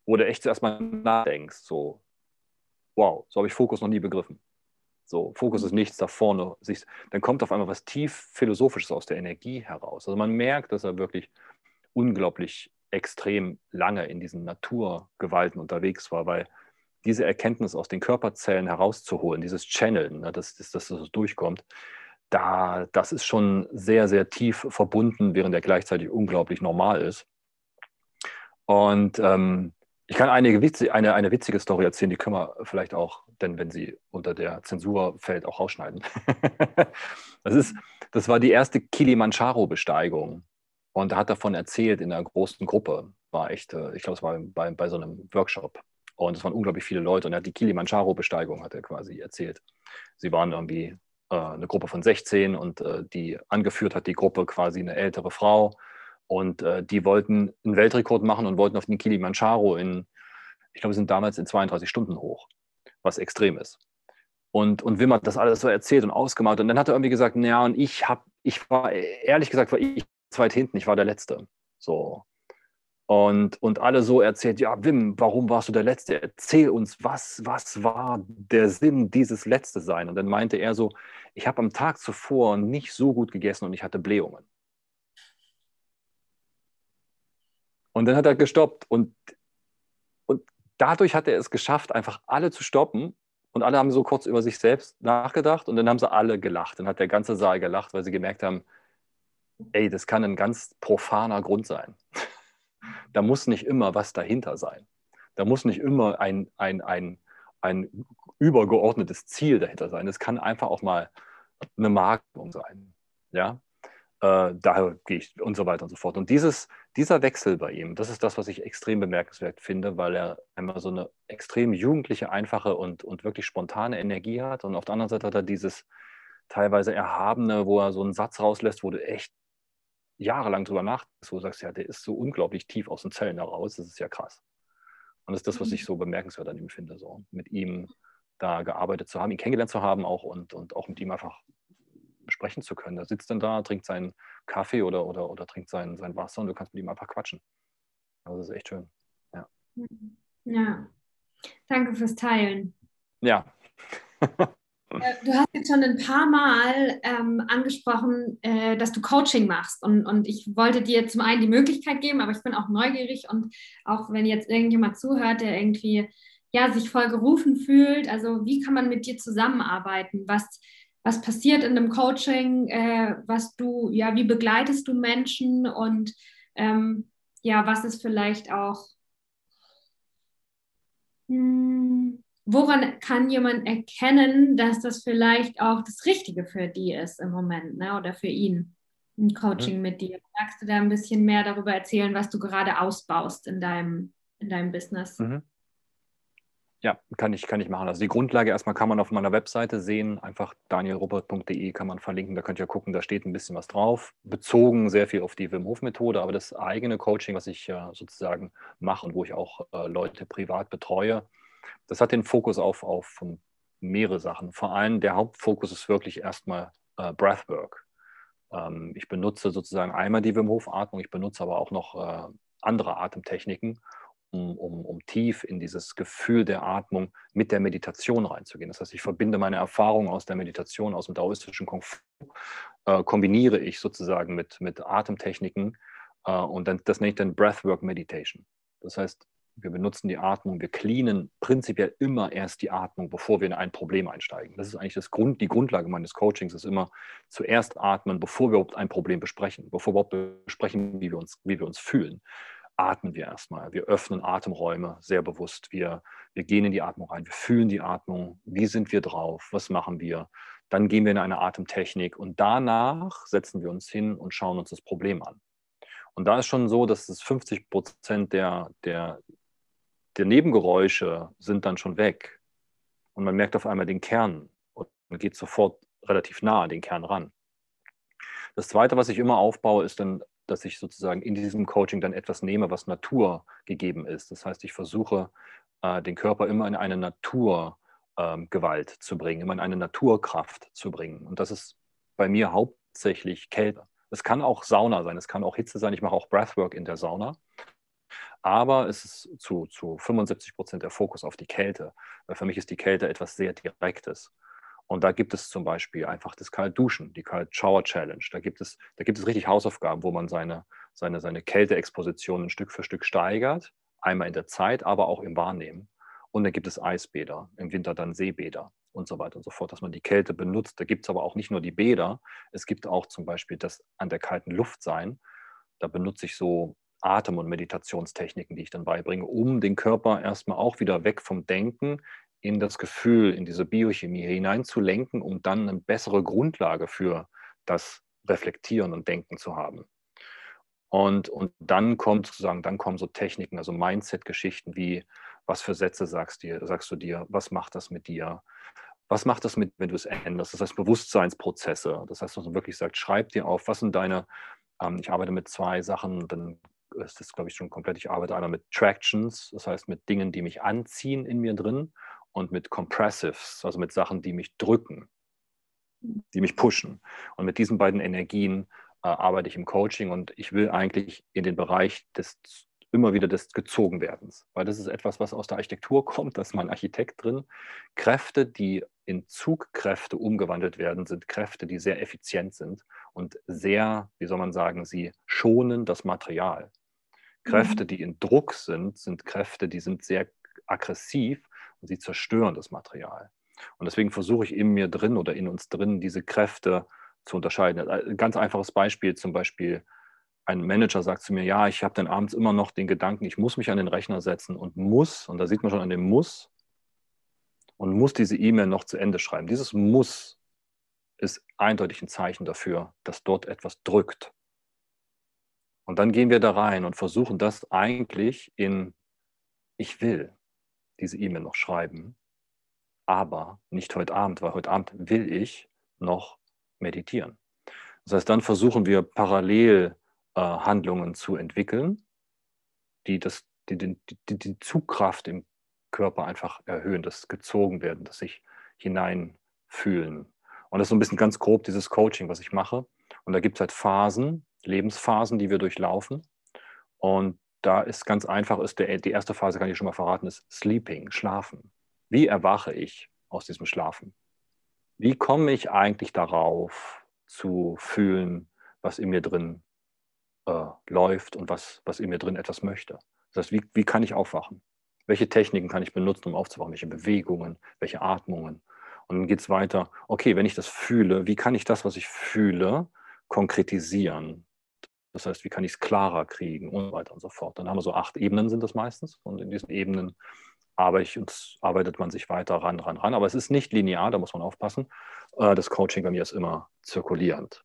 Oder echt zuerst mal nachdenkst, so, wow, so habe ich Fokus noch nie begriffen. So, Fokus ist nichts da vorne. Dann kommt auf einmal was tief Philosophisches aus der Energie heraus. Also man merkt, dass er wirklich unglaublich extrem lange in diesen Naturgewalten unterwegs war, weil diese Erkenntnis aus den Körperzellen herauszuholen, dieses Channeln, ne, dass, dass, dass das durchkommt, da, das ist schon sehr, sehr tief verbunden, während er gleichzeitig unglaublich normal ist. Und ähm, ich kann eine, eine, eine witzige Story erzählen, die können wir vielleicht auch, denn wenn sie unter der Zensur fällt, auch rausschneiden. das, ist, das war die erste Kilimanjaro-Besteigung und hat davon erzählt in einer großen Gruppe. war echt, äh, ich glaube, es war bei, bei so einem Workshop. Und es waren unglaublich viele Leute. Und er hat die Kilimanjaro-Besteigung, hat er quasi erzählt. Sie waren irgendwie äh, eine Gruppe von 16 und äh, die angeführt hat die Gruppe quasi eine ältere Frau. Und äh, die wollten einen Weltrekord machen und wollten auf den Kilimanjaro in, ich glaube, sind damals in 32 Stunden hoch, was extrem ist. Und, und Wim hat das alles so erzählt und ausgemalt. Und dann hat er irgendwie gesagt, ja, und ich habe, ich war, ehrlich gesagt, war ich zweit hinten, ich war der Letzte. So. Und, und alle so erzählt, ja, Wim, warum warst du der Letzte? Erzähl uns, was, was war der Sinn dieses Letzte sein? Und dann meinte er so, ich habe am Tag zuvor nicht so gut gegessen und ich hatte Blähungen. Und dann hat er gestoppt und, und dadurch hat er es geschafft, einfach alle zu stoppen. Und alle haben so kurz über sich selbst nachgedacht und dann haben sie alle gelacht. Dann hat der ganze Saal gelacht, weil sie gemerkt haben, ey, das kann ein ganz profaner Grund sein. Da muss nicht immer was dahinter sein. Da muss nicht immer ein, ein, ein, ein übergeordnetes Ziel dahinter sein. Es kann einfach auch mal eine Markung sein. Ja? Äh, daher gehe ich und so weiter und so fort. Und dieses, dieser Wechsel bei ihm, das ist das, was ich extrem bemerkenswert finde, weil er einmal so eine extrem jugendliche, einfache und, und wirklich spontane Energie hat. Und auf der anderen Seite hat er dieses teilweise Erhabene, wo er so einen Satz rauslässt, wo du echt jahrelang drüber nachdenkst, wo du sagst, ja, der ist so unglaublich tief aus den Zellen heraus, das ist ja krass. Und das ist das, was ich mhm. so bemerkenswert an ihm finde, so mit ihm da gearbeitet zu haben, ihn kennengelernt zu haben auch und, und auch mit ihm einfach sprechen zu können. Er sitzt dann da, trinkt seinen Kaffee oder, oder, oder trinkt sein, sein Wasser und du kannst mit ihm einfach quatschen. Also das ist echt schön. Ja. Ja. Danke fürs Teilen. Ja. Äh, du hast jetzt schon ein paar Mal ähm, angesprochen, äh, dass du Coaching machst. Und, und ich wollte dir zum einen die Möglichkeit geben, aber ich bin auch neugierig. Und auch wenn jetzt irgendjemand zuhört, der irgendwie ja, sich voll gerufen fühlt, also wie kann man mit dir zusammenarbeiten? Was, was passiert in einem Coaching? Äh, was du, ja, wie begleitest du Menschen? Und ähm, ja, was ist vielleicht auch. Hm, woran kann jemand erkennen, dass das vielleicht auch das Richtige für die ist im Moment ne? oder für ihn? Ein Coaching mhm. mit dir. Magst du da ein bisschen mehr darüber erzählen, was du gerade ausbaust in deinem, in deinem Business? Mhm. Ja, kann ich, kann ich machen. Also die Grundlage erstmal kann man auf meiner Webseite sehen, einfach danielrobert.de kann man verlinken, da könnt ihr gucken, da steht ein bisschen was drauf, bezogen sehr viel auf die Wim Hof Methode, aber das eigene Coaching, was ich sozusagen mache und wo ich auch äh, Leute privat betreue, das hat den Fokus auf, auf mehrere Sachen. Vor allem der Hauptfokus ist wirklich erstmal äh, Breathwork. Ähm, ich benutze sozusagen einmal die Wim Hof Atmung, ich benutze aber auch noch äh, andere Atemtechniken, um, um, um, tief in dieses Gefühl der Atmung mit der Meditation reinzugehen. Das heißt, ich verbinde meine Erfahrungen aus der Meditation, aus dem daoistischen Kung Fu, äh, kombiniere ich sozusagen mit, mit Atemtechniken äh, und dann, das nenne ich dann Breathwork Meditation. Das heißt, wir benutzen die Atmung, wir cleanen prinzipiell immer erst die Atmung, bevor wir in ein Problem einsteigen. Das ist eigentlich das Grund, die Grundlage meines Coachings, ist immer zuerst atmen, bevor wir überhaupt ein Problem besprechen, bevor wir überhaupt besprechen, wie wir uns, wie wir uns fühlen. Atmen wir erstmal. Wir öffnen Atemräume sehr bewusst. Wir, wir gehen in die Atmung rein. Wir fühlen die Atmung. Wie sind wir drauf? Was machen wir? Dann gehen wir in eine Atemtechnik und danach setzen wir uns hin und schauen uns das Problem an. Und da ist schon so, dass es 50 Prozent der, der die Nebengeräusche sind dann schon weg und man merkt auf einmal den Kern und man geht sofort relativ nah an den Kern ran. Das Zweite, was ich immer aufbaue, ist dann, dass ich sozusagen in diesem Coaching dann etwas nehme, was Natur gegeben ist. Das heißt, ich versuche, äh, den Körper immer in eine Naturgewalt ähm, zu bringen, immer in eine Naturkraft zu bringen. Und das ist bei mir hauptsächlich Kälte. Es kann auch Sauna sein, es kann auch Hitze sein. Ich mache auch Breathwork in der Sauna. Aber es ist zu, zu 75 Prozent der Fokus auf die Kälte. Weil für mich ist die Kälte etwas sehr Direktes. Und da gibt es zum Beispiel einfach das Kaltduschen, die Kalt-Shower-Challenge. Da gibt es, da gibt es richtig Hausaufgaben, wo man seine, seine, seine Kälteexpositionen Stück für Stück steigert. Einmal in der Zeit, aber auch im Wahrnehmen. Und dann gibt es Eisbäder, im Winter dann Seebäder und so weiter und so fort, dass man die Kälte benutzt. Da gibt es aber auch nicht nur die Bäder, es gibt auch zum Beispiel das an der kalten Luft sein. Da benutze ich so Atem- und Meditationstechniken, die ich dann beibringe, um den Körper erstmal auch wieder weg vom Denken in das Gefühl, in diese Biochemie hineinzulenken, um dann eine bessere Grundlage für das Reflektieren und Denken zu haben. Und, und dann kommt sozusagen, dann kommen so Techniken, also Mindset-Geschichten wie, was für Sätze sagst, dir, sagst du dir, was macht das mit dir? Was macht das mit, wenn du es änderst? Das heißt Bewusstseinsprozesse. Das heißt, dass man wirklich sagt, schreib dir auf, was sind deine, ähm, ich arbeite mit zwei Sachen, dann ist das, glaube ich, schon komplett. Ich arbeite einmal mit Tractions, das heißt mit Dingen, die mich anziehen in mir drin und mit Compressives, also mit Sachen, die mich drücken, die mich pushen. Und mit diesen beiden Energien äh, arbeite ich im Coaching und ich will eigentlich in den Bereich des immer wieder des Gezogenwerdens, weil das ist etwas, was aus der Architektur kommt, da ist mein Architekt drin. Kräfte, die in Zugkräfte umgewandelt werden, sind Kräfte, die sehr effizient sind und sehr, wie soll man sagen, sie schonen das Material. Kräfte, mhm. die in Druck sind, sind Kräfte, die sind sehr aggressiv und sie zerstören das Material. Und deswegen versuche ich in mir drin oder in uns drin diese Kräfte zu unterscheiden. Ein ganz einfaches Beispiel, zum Beispiel ein Manager sagt zu mir, ja, ich habe dann abends immer noch den Gedanken, ich muss mich an den Rechner setzen und muss, und da sieht man schon an dem Muss, und muss diese E-Mail noch zu Ende schreiben. Dieses Muss ist eindeutig ein Zeichen dafür, dass dort etwas drückt. Und dann gehen wir da rein und versuchen das eigentlich in, ich will diese E-Mail noch schreiben, aber nicht heute Abend, weil heute Abend will ich noch meditieren. Das heißt, dann versuchen wir parallel äh, Handlungen zu entwickeln, die, das, die, die, die, die Zugkraft im Körper einfach erhöhen, das gezogen werden, das sich hineinfühlen. Und das ist so ein bisschen ganz grob dieses Coaching, was ich mache. Und da gibt es halt Phasen, Lebensphasen, die wir durchlaufen. Und da ist ganz einfach, ist der, die erste Phase, kann ich schon mal verraten, ist Sleeping, Schlafen. Wie erwache ich aus diesem Schlafen? Wie komme ich eigentlich darauf zu fühlen, was in mir drin äh, läuft und was, was in mir drin etwas möchte? Das heißt, wie, wie kann ich aufwachen? Welche Techniken kann ich benutzen, um aufzuwachen? Welche Bewegungen, welche Atmungen? Und dann geht es weiter, okay, wenn ich das fühle, wie kann ich das, was ich fühle, konkretisieren? Das heißt, wie kann ich es klarer kriegen und so weiter und so fort. Dann haben wir so acht Ebenen sind das meistens und in diesen Ebenen arbeitet man sich weiter ran, ran, ran. Aber es ist nicht linear, da muss man aufpassen. Äh, das Coaching bei mir ist immer zirkulierend.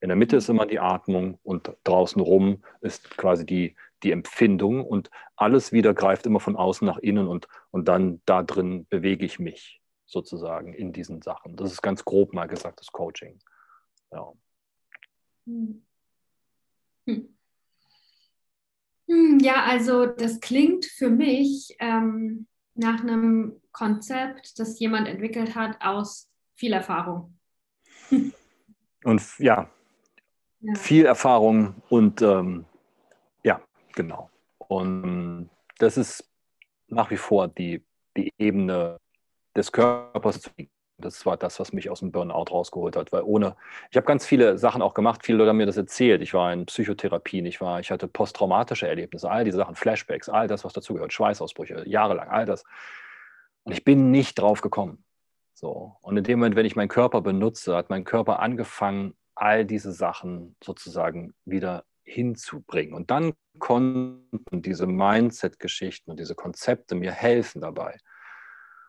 In der Mitte ist immer die Atmung und draußen rum ist quasi die, die Empfindung und alles wieder greift immer von außen nach innen und, und dann da drin bewege ich mich sozusagen in diesen Sachen. Das ist ganz grob mal gesagt, das Coaching. Ja. Hm. Hm. Hm, ja, also das klingt für mich ähm, nach einem Konzept, das jemand entwickelt hat aus viel Erfahrung. Und ja, ja. viel Erfahrung und ähm, ja, genau. Und das ist nach wie vor die, die Ebene des Körpers zu liegen. Das war das, was mich aus dem Burnout rausgeholt hat, weil ohne, ich habe ganz viele Sachen auch gemacht, viele Leute haben mir das erzählt. Ich war in Psychotherapien, ich war, ich hatte posttraumatische Erlebnisse, all diese Sachen, Flashbacks, all das, was dazugehört, Schweißausbrüche, jahrelang, all das. Und ich bin nicht drauf gekommen. So. Und in dem Moment, wenn ich meinen Körper benutze, hat mein Körper angefangen, all diese Sachen sozusagen wieder hinzubringen. Und dann konnten diese Mindset-Geschichten und diese Konzepte mir helfen dabei.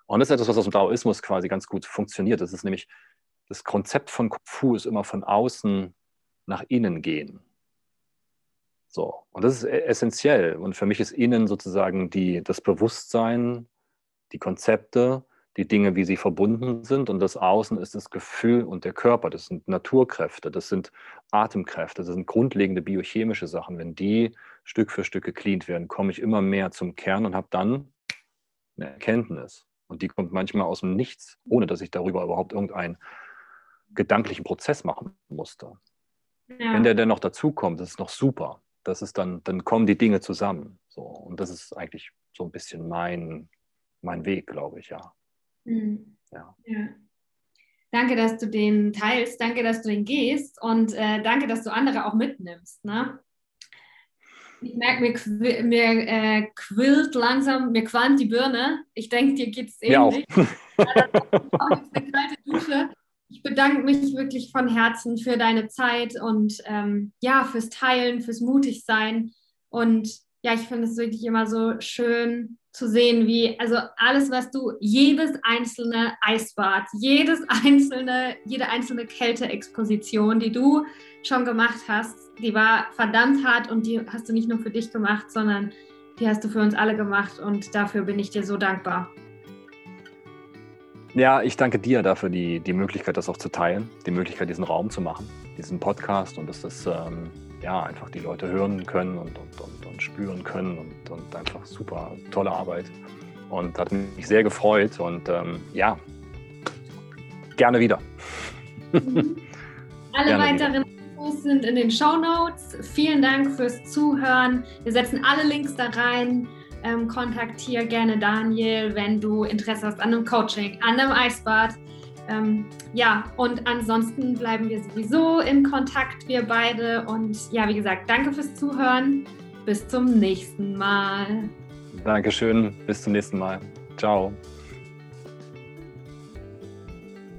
Und das ist etwas, was aus dem Daoismus quasi ganz gut funktioniert. Das ist nämlich, das Konzept von Kung Fu ist immer von außen nach innen gehen. So, und das ist e-, essentiell. Und für mich ist innen sozusagen die, das Bewusstsein, die Konzepte, die Dinge, wie sie verbunden sind. Und das Außen ist das Gefühl und der Körper. Das sind Naturkräfte, das sind Atemkräfte, das sind grundlegende biochemische Sachen. Wenn die Stück für Stück gecleant werden, komme ich immer mehr zum Kern und habe dann eine Erkenntnis. Und die kommt manchmal aus dem Nichts, ohne dass ich darüber überhaupt irgendeinen gedanklichen Prozess machen musste. Ja. Wenn der dann noch dazukommt, das ist noch super. Das ist dann, dann kommen die Dinge zusammen. So. Und das ist eigentlich so ein bisschen mein, mein Weg, glaube ich, ja. Mhm. ja. ja. Danke, dass du den teilst, danke, dass du den gehst und äh, danke, dass du andere auch mitnimmst. Ne? Ich merke, mir, mir äh, quillt langsam, mir qualmt die Birne. Ich denke, dir geht es ähnlich. Ja, ich bedanke mich wirklich von Herzen für deine Zeit und ähm, ja, fürs Teilen, fürs Mutigsein. Und ja, ich finde es wirklich immer so schön zu sehen, wie, also alles, was du, jedes einzelne Eisbad, jedes einzelne, jede einzelne Kälteexposition, die du schon gemacht hast, die war verdammt hart und die hast du nicht nur für dich gemacht, sondern die hast du für uns alle gemacht und dafür bin ich dir so dankbar. Ja, ich danke dir dafür, die, die Möglichkeit, das auch zu teilen, die Möglichkeit, diesen Raum zu machen, diesen Podcast und dass das ähm, ja, einfach die Leute hören können und, und, und, und spüren können und, und, einfach super tolle Arbeit. Und hat mich sehr gefreut und ähm, ja, gerne wieder. Mhm. Alle gerne weiteren Infos sind in den Show Notes. Vielen Dank fürs Zuhören. Wir setzen alle Links da rein ähm, kontaktiere gerne Daniel, wenn du Interesse hast an einem Coaching, an einem Eisbad. Ähm, ja, und ansonsten bleiben wir sowieso in Kontakt, wir beide. Und ja, wie gesagt, danke fürs Zuhören. Bis zum nächsten Mal. Dankeschön, bis zum nächsten Mal. Ciao.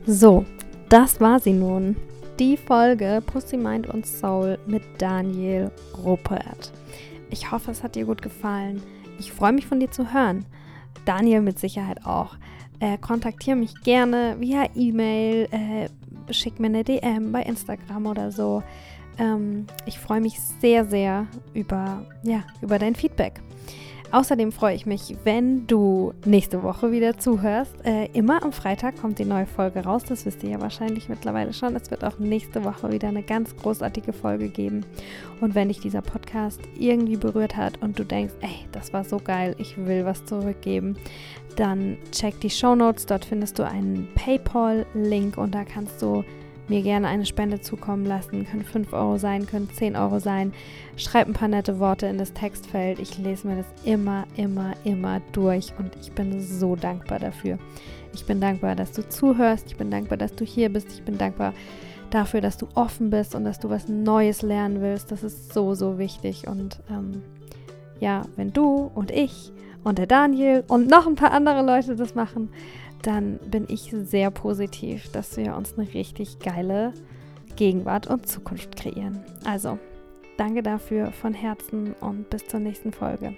So, das war sie nun. Die Folge Pussy Mind und Soul mit Daniel Ruppert. Ich hoffe, es hat dir gut gefallen. Ich freue mich von dir zu hören. Daniel mit Sicherheit auch. Äh, kontaktiere mich gerne via E-Mail, äh, schick mir eine DM bei Instagram oder so. Ähm, ich freue mich sehr, sehr über, ja, über dein Feedback. Außerdem freue ich mich, wenn du nächste Woche wieder zuhörst. Äh, immer am Freitag kommt die neue Folge raus. Das wisst ihr ja wahrscheinlich mittlerweile schon. Es wird auch nächste Woche wieder eine ganz großartige Folge geben. Und wenn dich dieser Podcast irgendwie berührt hat und du denkst, ey, das war so geil, ich will was zurückgeben, dann check die Show Notes. Dort findest du einen PayPal-Link und da kannst du mir gerne eine Spende zukommen lassen. Können 5 Euro sein, können 10 Euro sein. Schreib ein paar nette Worte in das Textfeld. Ich lese mir das immer, immer, immer durch und ich bin so dankbar dafür. Ich bin dankbar, dass du zuhörst. Ich bin dankbar, dass du hier bist. Ich bin dankbar dafür, dass du offen bist und dass du was Neues lernen willst. Das ist so, so wichtig. Und ähm, ja, wenn du und ich und der Daniel und noch ein paar andere Leute das machen, dann bin ich sehr positiv, dass wir uns eine richtig geile Gegenwart und Zukunft kreieren. Also, danke dafür von Herzen und bis zur nächsten Folge.